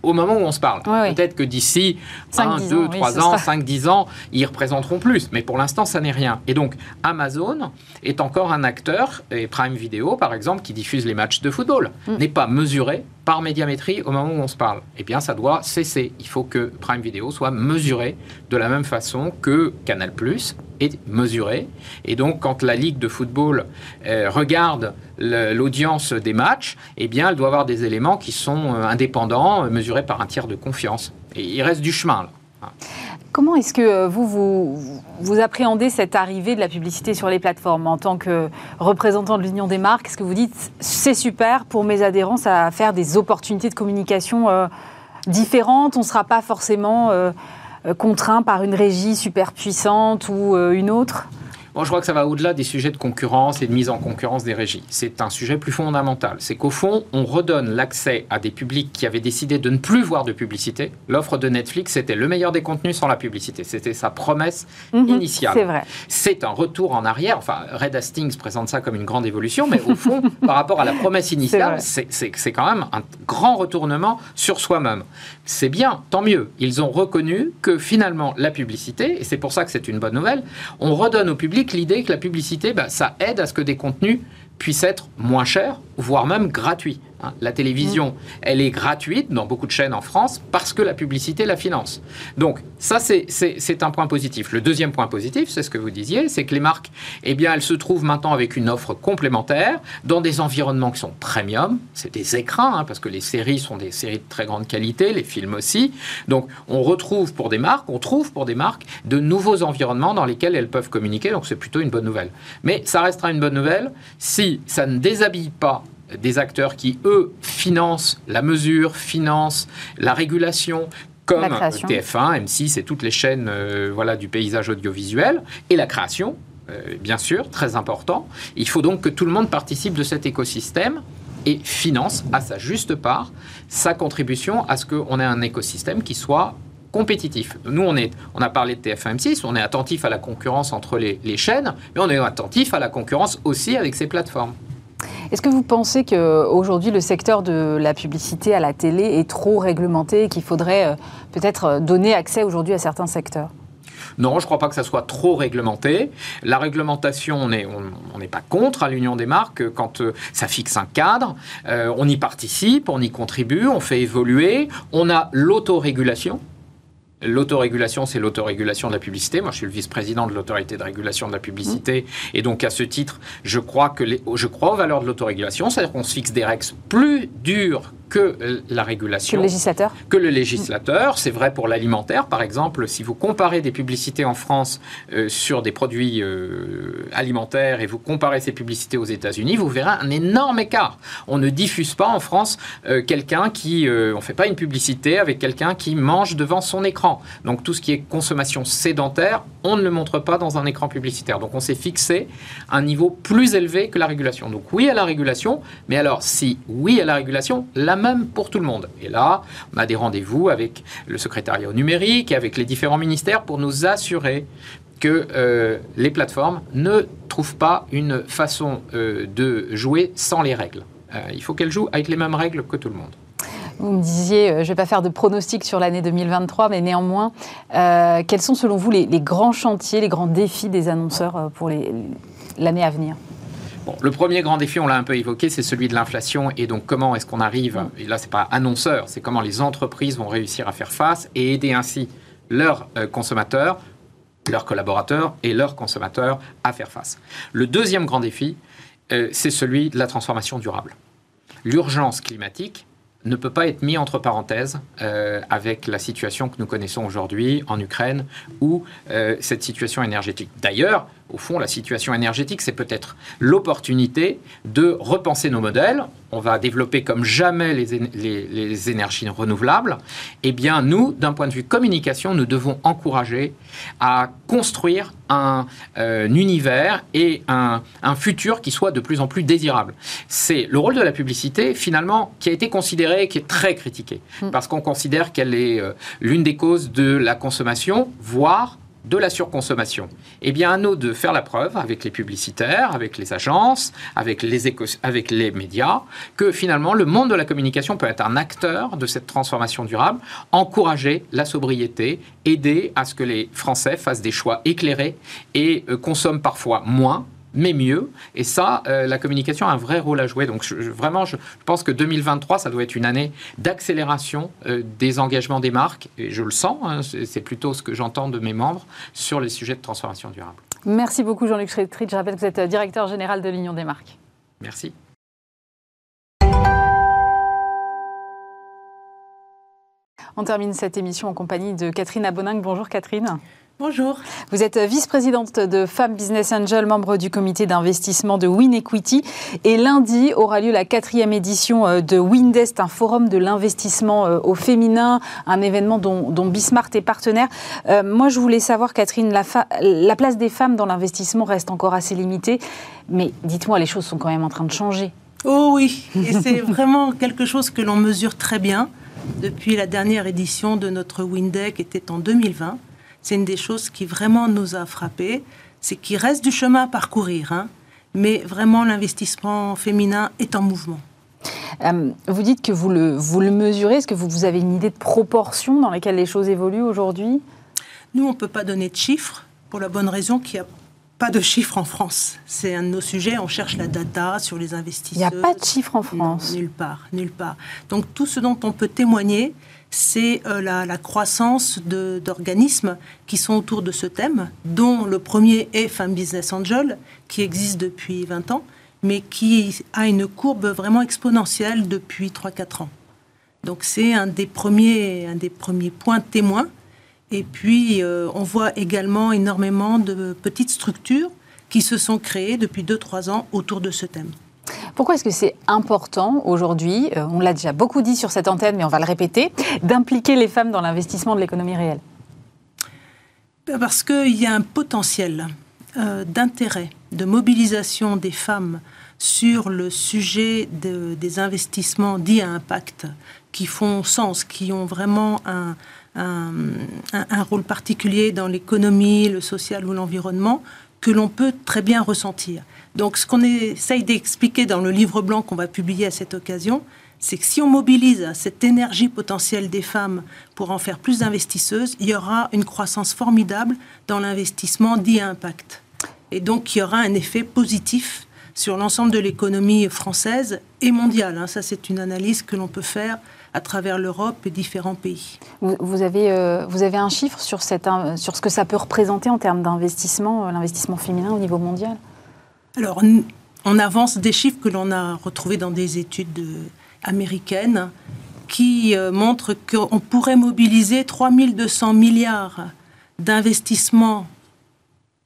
au moment où on se parle. Ouais. Peut-être que d'ici Cinq, 1, dix 2, ans, oui, 3 ce ans, sera- 5, 10 ans, ils représenteront plus. Mais pour l'instant, ça n'est rien. Et donc, Amazon est encore un acteur, et Prime Video, par exemple, qui diffuse les matchs de football, Mm. n'est pas mesuré par médiamétrie au moment où on se parle. Eh bien, ça doit cesser. Il faut que Prime Video soit mesuré de la même façon que Canal Plus est mesuré. Et donc, quand la Ligue de football euh, regarde l'audience des matchs, eh bien, elle doit avoir des éléments qui sont euh, indépendants, euh, mesurés par un tiers de confiance. Il reste du chemin. Comment est-ce que vous, vous, vous appréhendez cette arrivée de la publicité sur les plateformes en tant que représentant de l'Union des marques? Est-ce que vous dites c'est super pour mes adhérents, ça va faire des opportunités de communication différentes On ne sera pas forcément contraint par une régie super puissante ou euh, une autre? Bon, je crois que ça va au-delà des sujets de concurrence et de mise en concurrence des régies. C'est un sujet plus fondamental. C'est qu'au fond, on redonne l'accès à des publics qui avaient décidé de ne plus voir de publicité. L'offre de Netflix, c'était le meilleur des contenus sans la publicité. C'était sa promesse Mhm, initiale. C'est vrai. C'est un retour en arrière. Enfin, Red Hastings présente ça comme une grande évolution, mais au fond, par rapport à la promesse initiale, c'est quand même un grand retournement sur soi-même. C'est bien, tant mieux. Ils ont reconnu que finalement, la publicité, et c'est pour ça que c'est une bonne nouvelle, on redonne au public l'idée que la publicité, bah, ça aide à ce que des contenus puissent être moins chers, voire même gratuits. Hein. La télévision, elle est gratuite dans beaucoup de chaînes en France parce que la publicité la finance. Donc ça, c'est un point positif. Le deuxième point positif, c'est ce que vous disiez, c'est que les marques, eh bien, elles se trouvent maintenant avec une offre complémentaire dans des environnements qui sont premium. C'est des écrans, hein, parce que les séries sont des séries de très grande qualité, les films aussi. Donc on retrouve pour des marques, on trouve pour des marques de nouveaux environnements dans lesquels elles peuvent communiquer. Donc c'est plutôt une bonne nouvelle. Mais ça restera une bonne nouvelle si ça ne déshabille pas des acteurs qui, eux, financent la mesure, financent la régulation, comme La création. TF1, M6 et toutes les chaînes euh, voilà, du paysage audiovisuel, et la création, euh, bien sûr, très important. Il faut donc que tout le monde participe de cet écosystème et finance à sa juste part sa contribution à ce qu'on ait un écosystème qui soit compétitif. Nous, on, est, on a parlé de TF1 M6, on est attentif à la concurrence entre les, les chaînes, mais on est attentif à la concurrence aussi avec ces plateformes. Est-ce que vous pensez qu'aujourd'hui, le secteur de la publicité à la télé est trop réglementé et qu'il faudrait euh, peut-être euh, donner accès aujourd'hui à certains secteurs? Non, je ne crois pas que ça soit trop réglementé. La réglementation, on n'est pas contre à l'Union des marques quand euh, ça fixe un cadre. Euh, on y participe, on y contribue, on fait évoluer. On a l'autorégulation. L'autorégulation, c'est l'autorégulation de la publicité. Moi, je suis le vice-président de l'autorité de régulation de la publicité. Et donc, à ce titre, je crois, que les- je crois aux valeurs de l'autorégulation. C'est-à-dire qu'on se fixe des règles plus dures que euh, la que régulation le législateur que le législateur. C'est vrai pour l'alimentaire, par exemple. Si vous comparez des publicités en France euh, sur des produits euh, alimentaires et vous comparez ces publicités aux États-Unis, vous verrez un énorme écart. On ne diffuse pas en France euh, quelqu'un qui, on fait pas une publicité avec quelqu'un qui mange devant son écran. Donc tout ce qui est consommation sédentaire, on ne le montre pas dans un écran publicitaire. Donc on s'est fixé un niveau plus élevé que la régulation. Donc oui à la régulation, mais alors si oui à la régulation, la même pour tout le monde. Et là, on a des rendez-vous avec le secrétariat au numérique et avec les différents ministères pour nous assurer que euh, les plateformes ne trouvent pas une façon euh, de jouer sans les règles. Euh, il faut qu'elles jouent avec les mêmes règles que tout le monde. Vous me disiez, je ne vais pas faire de pronostic sur l'année 2023, mais néanmoins, quels sont selon vous les, grands chantiers, les grands défis des annonceurs pour l'année à venir? Le premier grand défi, on l'a un peu évoqué, c'est celui de l'inflation. Et donc, comment est-ce qu'on arrive Et là, c'est pas annonceur, c'est comment les entreprises vont réussir à faire face et aider ainsi leurs euh, consommateurs, leurs collaborateurs et leurs consommateurs à faire face. Le deuxième grand défi, euh, c'est celui de la transformation durable. L'urgence climatique ne peut pas être mis entre parenthèses euh, avec la situation que nous connaissons aujourd'hui en Ukraine ou cette situation énergétique. D'ailleurs, au fond, la situation énergétique, c'est peut-être l'opportunité de repenser nos modèles. On va développer comme jamais les, éne- les- les énergies renouvelables. Eh bien, nous, d'un point de vue communication, nous devons encourager à construire un, euh, un univers et un, un futur qui soit de plus en plus désirable. C'est le rôle de la publicité, finalement, qui a été considéré, qui est très critiqué, parce qu'on considère qu'elle est euh, l'une des causes de la consommation, voire de la surconsommation. Eh bien, à nous de faire la preuve avec les publicitaires, avec les agences, avec les, avec les médias, que finalement, le monde de la communication peut être un acteur de cette transformation durable, encourager la sobriété, aider à ce que les Français fassent des choix éclairés et euh, consomment parfois moins, mais mieux. Et ça, euh, la communication a un vrai rôle à jouer. Donc je- je- vraiment, je, pense que 2023, ça doit être une année d'accélération euh, des engagements des marques. Et je le sens, hein, c'est plutôt ce que j'entends de mes membres sur les sujets de transformation durable. Merci beaucoup Jean-Luc Schrettrit. Je rappelle que vous êtes euh, directeur général de l'Union des marques. Merci. On termine cette émission en compagnie de Catherine Aboningue. Bonjour Catherine. Bonjour. Vous êtes vice-présidente de Femmes Business Angel, membre du comité d'investissement de Win Equity. Et lundi aura lieu la quatrième édition euh, de Windest, un forum de l'investissement euh, au féminin, un événement dont, dont Bismart est partenaire. Euh, moi, je voulais savoir, Catherine, la, la place des femmes dans l'investissement reste encore assez limitée. Mais dites-moi, les choses sont quand même en train de changer. Oh oui, et c'est vraiment quelque chose que l'on mesure très bien depuis la dernière édition de notre Windeck qui était en 2020. C'est une des choses qui vraiment nous a frappé, c'est qu'il reste du chemin à parcourir, hein, mais vraiment l'investissement féminin est en mouvement. Euh, vous dites que vous le, vous le mesurez. Est-ce que vous, vous avez une idée de proportion dans lesquelles les choses évoluent aujourd'hui? Nous, on ne peut pas donner de chiffres pour la bonne raison qu'il n'y a pas de chiffres en France. C'est un de nos sujets, on cherche la data sur les Il n'y investisseurs. a pas de chiffres en Non, France. nulle part, nulle part. Donc tout ce dont on peut témoigner, c'est euh, la, croissance d'organismes qui sont autour de ce thème, dont le premier est Femme Business Angel, qui existe depuis 20 ans, mais qui a une courbe vraiment exponentielle depuis 3-4 ans. Donc c'est un des premiers, un des premiers points témoins. Et puis euh, on voit également énormément de petites structures qui se sont créées depuis 2-3 ans autour de ce thème. Pourquoi est-ce que c'est important aujourd'hui, euh, on l'a déjà beaucoup dit sur cette antenne, mais on va le répéter, d'impliquer les femmes dans l'investissement de l'économie réelle? Parce qu'il y a un potentiel euh, d'intérêt, de mobilisation des femmes sur le sujet des investissements dits à impact, qui font sens, qui ont vraiment un, rôle particulier dans l'économie, le social ou l'environnement, que l'on peut très bien ressentir. Donc ce qu'on essaye d'expliquer dans le livre blanc qu'on va publier à cette occasion, c'est que si on mobilise cette énergie potentielle des femmes pour en faire plus d'investisseuses, il y aura une croissance formidable dans l'investissement dit impact. Et donc il y aura un effet positif sur l'ensemble de l'économie française et mondiale. Hein. Ça, c'est une analyse que l'on peut faire à travers l'Europe et différents pays. Vous, avez, euh, vous avez un chiffre sur, cette, sur ce que ça peut représenter en termes d'investissement, euh, l'investissement féminin au niveau mondial? Alors, on avance des chiffres que l'on a retrouvés dans des études euh, américaines qui montrent qu'on pourrait mobiliser 3200 milliards d'investissements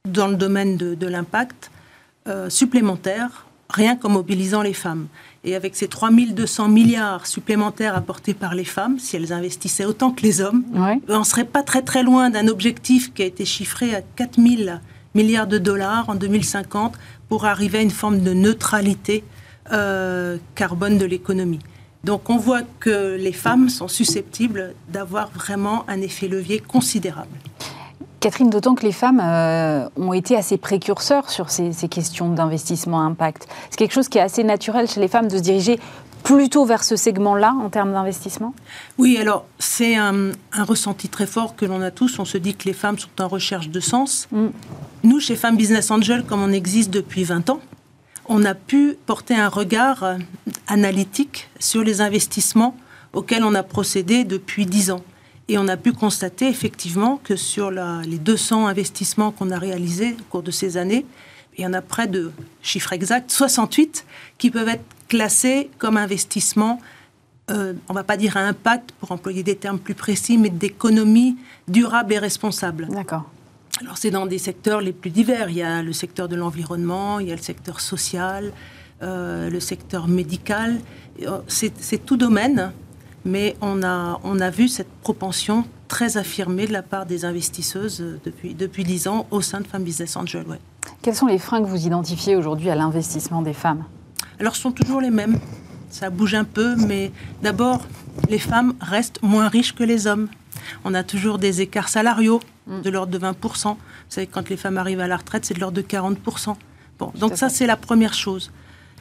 dans le domaine de, de l'impact euh, supplémentaires, rien qu'en mobilisant les femmes. Et avec ces 3200 milliards supplémentaires apportés par les femmes, si elles investissaient autant que les hommes, on ne serait pas très très loin d'un objectif qui a été chiffré à 4000 milliards de dollars en 2050 pour arriver à une forme de neutralité euh, carbone de l'économie. Donc on voit que les femmes sont susceptibles d'avoir vraiment un effet levier considérable. Catherine, d'autant que les femmes euh, ont été assez précurseurs sur ces, questions d'investissement impact. C'est quelque chose qui est assez naturel chez les femmes de se diriger plutôt vers ce segment-là en termes d'investissement? Oui, alors c'est un, ressenti très fort que l'on a tous. On se dit que les femmes sont en recherche de sens. Mm. Nous, chez Femmes Business Angel, comme on existe depuis 20 ans, on a pu porter un regard euh, analytique sur les investissements auxquels on a procédé depuis 10 ans. Et on a pu constater effectivement que sur les 200 investissements qu'on a réalisés au cours de ces années, il y en a près de, chiffre exact, 68 qui peuvent être classés comme investissements, euh, on ne va pas dire à impact pour employer des termes plus précis, mais d'économie durable et responsable. D'accord. Alors c'est dans des secteurs les plus divers. Il y a le secteur de l'environnement, il y a le secteur social, euh, le secteur médical. Euh, c'est tout domaine mais on a, on a vu cette propension très affirmée de la part des investisseuses euh, depuis, depuis 10 ans au sein de Femmes Business Angel. Quels sont les freins que vous identifiez aujourd'hui à l'investissement des femmes? Alors, ce sont toujours les mêmes. Ça bouge un peu, mais d'abord, les femmes restent moins riches que les hommes. On a toujours des écarts salariaux mm. de l'ordre de 20%. Vous savez, quand les femmes arrivent à la retraite, c'est de l'ordre de 40%. Bon, donc ça, c'est la première chose.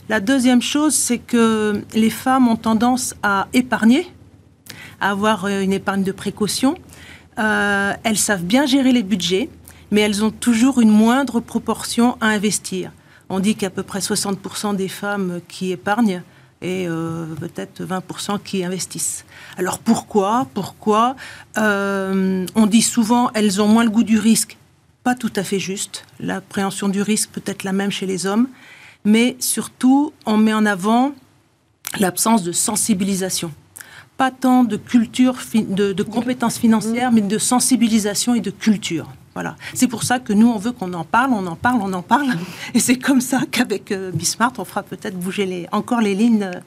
La deuxième chose, c'est que les femmes ont tendance à épargner, à avoir euh, une épargne de précaution. Euh, elles savent bien gérer les budgets, mais elles ont toujours une moindre proportion à investir. On dit qu'à peu près 60% des femmes qui épargnent et euh, peut-être 20% qui investissent. Alors pourquoi? Pourquoi? On dit souvent elles ont moins le goût du risque. Pas tout à fait juste. L'appréhension du risque peut être la même chez les hommes mais surtout, on met en avant l'absence de sensibilisation. Pas tant de culture, de, compétences financières, mais de sensibilisation et de culture. Voilà. C'est pour ça que nous, on veut qu'on en parle, on en parle, on en parle. Et c'est comme ça qu'avec euh, Bismart, on fera peut-être bouger les, encore les lignes euh,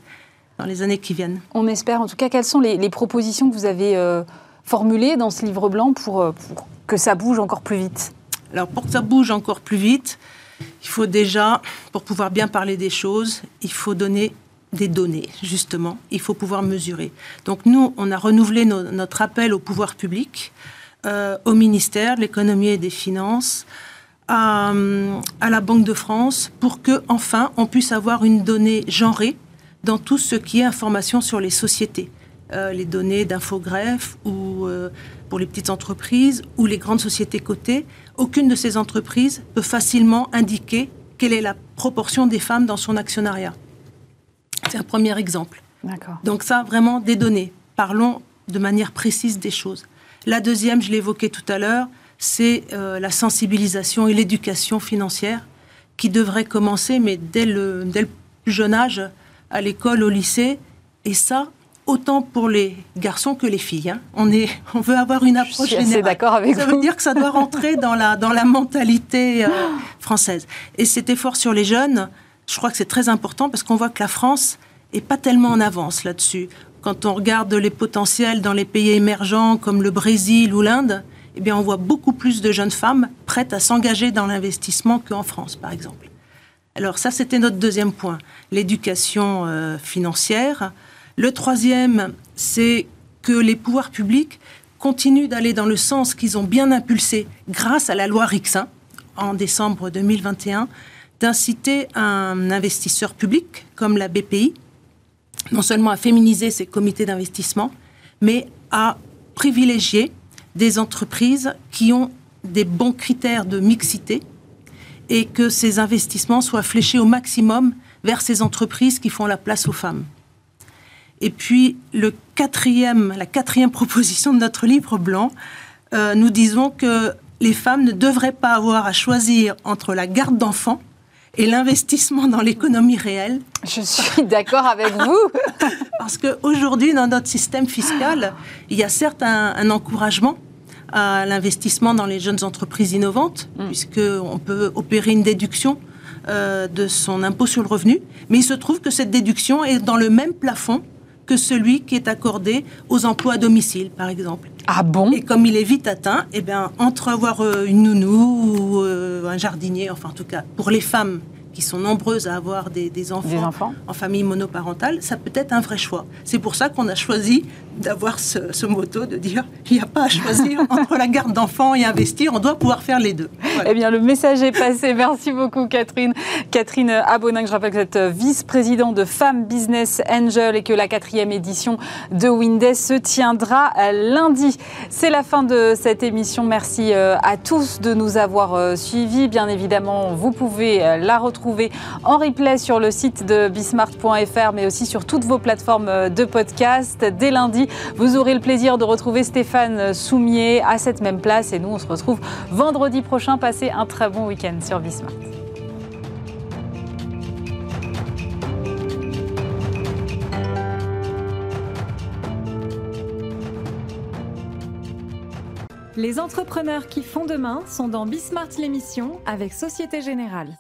dans les années qui viennent. On espère. En tout cas, quelles sont les, propositions que vous avez euh, formulées dans ce livre blanc pour, pour que ça bouge encore plus vite? Alors, pour que ça bouge encore plus vite, il faut déjà, pour pouvoir bien parler des choses, il faut donner des données, justement. Il faut pouvoir mesurer. Donc nous, on a renouvelé notre appel au pouvoir public, euh, au ministère de l'économie et des finances, à, à, la Banque de France, pour que enfin on puisse avoir une donnée genrée dans tout ce qui est information sur les sociétés. Euh, les données d'infogreffe ou euh, pour les petites entreprises ou les grandes sociétés cotées, aucune de ces entreprises peut facilement indiquer quelle est la proportion des femmes dans son actionnariat. C'est un premier exemple. Donc ça, vraiment des données. Parlons de manière précise des choses. La deuxième, je l'évoquais tout à l'heure, c'est euh, la sensibilisation et l'éducation financière qui devrait commencer, mais dès le, dès le plus jeune âge, à l'école, au lycée. Et ça, autant pour les garçons que les filles. Hein. On, est, on veut avoir une approche Je suis d'accord avec ça veut dire que ça doit rentrer dans la, dans la mentalité euh, française. Et cet effort sur les jeunes, je crois que c'est très important parce qu'on voit que la France est pas tellement en avance là-dessus. Quand on regarde les potentiels dans les pays émergents comme le Brésil ou l'Inde, eh bien, on voit beaucoup plus de jeunes femmes prêtes à s'engager dans l'investissement qu'en France, par exemple. Alors ça, c'était notre deuxième point, l'éducation euh, financière. Le troisième, c'est que les pouvoirs publics continuent d'aller dans le sens qu'ils ont bien impulsé grâce à la loi Rixin en décembre 2021, d'inciter un investisseur public comme la BPI, non seulement à féminiser ses comités d'investissement, mais à privilégier des entreprises qui ont des bons critères de mixité et que ces investissements soient fléchés au maximum vers ces entreprises qui font la place aux femmes. Et puis, le quatrième, la quatrième proposition de notre livre blanc, euh, nous disons que les femmes ne devraient pas avoir à choisir entre la garde d'enfants et l'investissement dans l'économie réelle. Je suis d'accord avec vous. Parce qu'aujourd'hui, dans notre système fiscal, il y a certes un, encouragement à l'investissement dans les jeunes entreprises innovantes, mm. puisqu'on peut opérer une déduction euh, de son impôt sur le revenu, mais il se trouve que cette déduction est dans le même plafond que celui qui est accordé aux emplois à domicile, par exemple. Ah bon? Et comme il est vite atteint, eh bien, entre avoir euh, une nounou ou euh, un jardinier, enfin en tout cas, pour les femmes qui sont nombreuses à avoir des, enfants, en famille monoparentale, ça peut être un vrai choix. C'est pour ça qu'on a choisi d'avoir ce, ce, motto de dire il n'y a pas à choisir entre la garde d'enfants et investir, on doit pouvoir faire les deux. Eh bien, le message est passé. Merci beaucoup, Catherine. Catherine Abonin, je rappelle que vous êtes vice-présidente de Femmes Business Angel et que la quatrième édition de Windes se tiendra lundi. C'est la fin de cette émission. Merci euh, à tous de nous avoir euh, suivis. Bien évidemment, vous pouvez euh, la en replay sur le site de bismart.fr, mais aussi sur toutes vos plateformes de podcast. Dès lundi, vous aurez le plaisir de retrouver Stéphane Soumier à cette même place. Et nous, on se retrouve vendredi prochain. Passez un très bon week-end sur Bismart. Les entrepreneurs qui font demain sont dans Bismart l'émission avec Société Générale.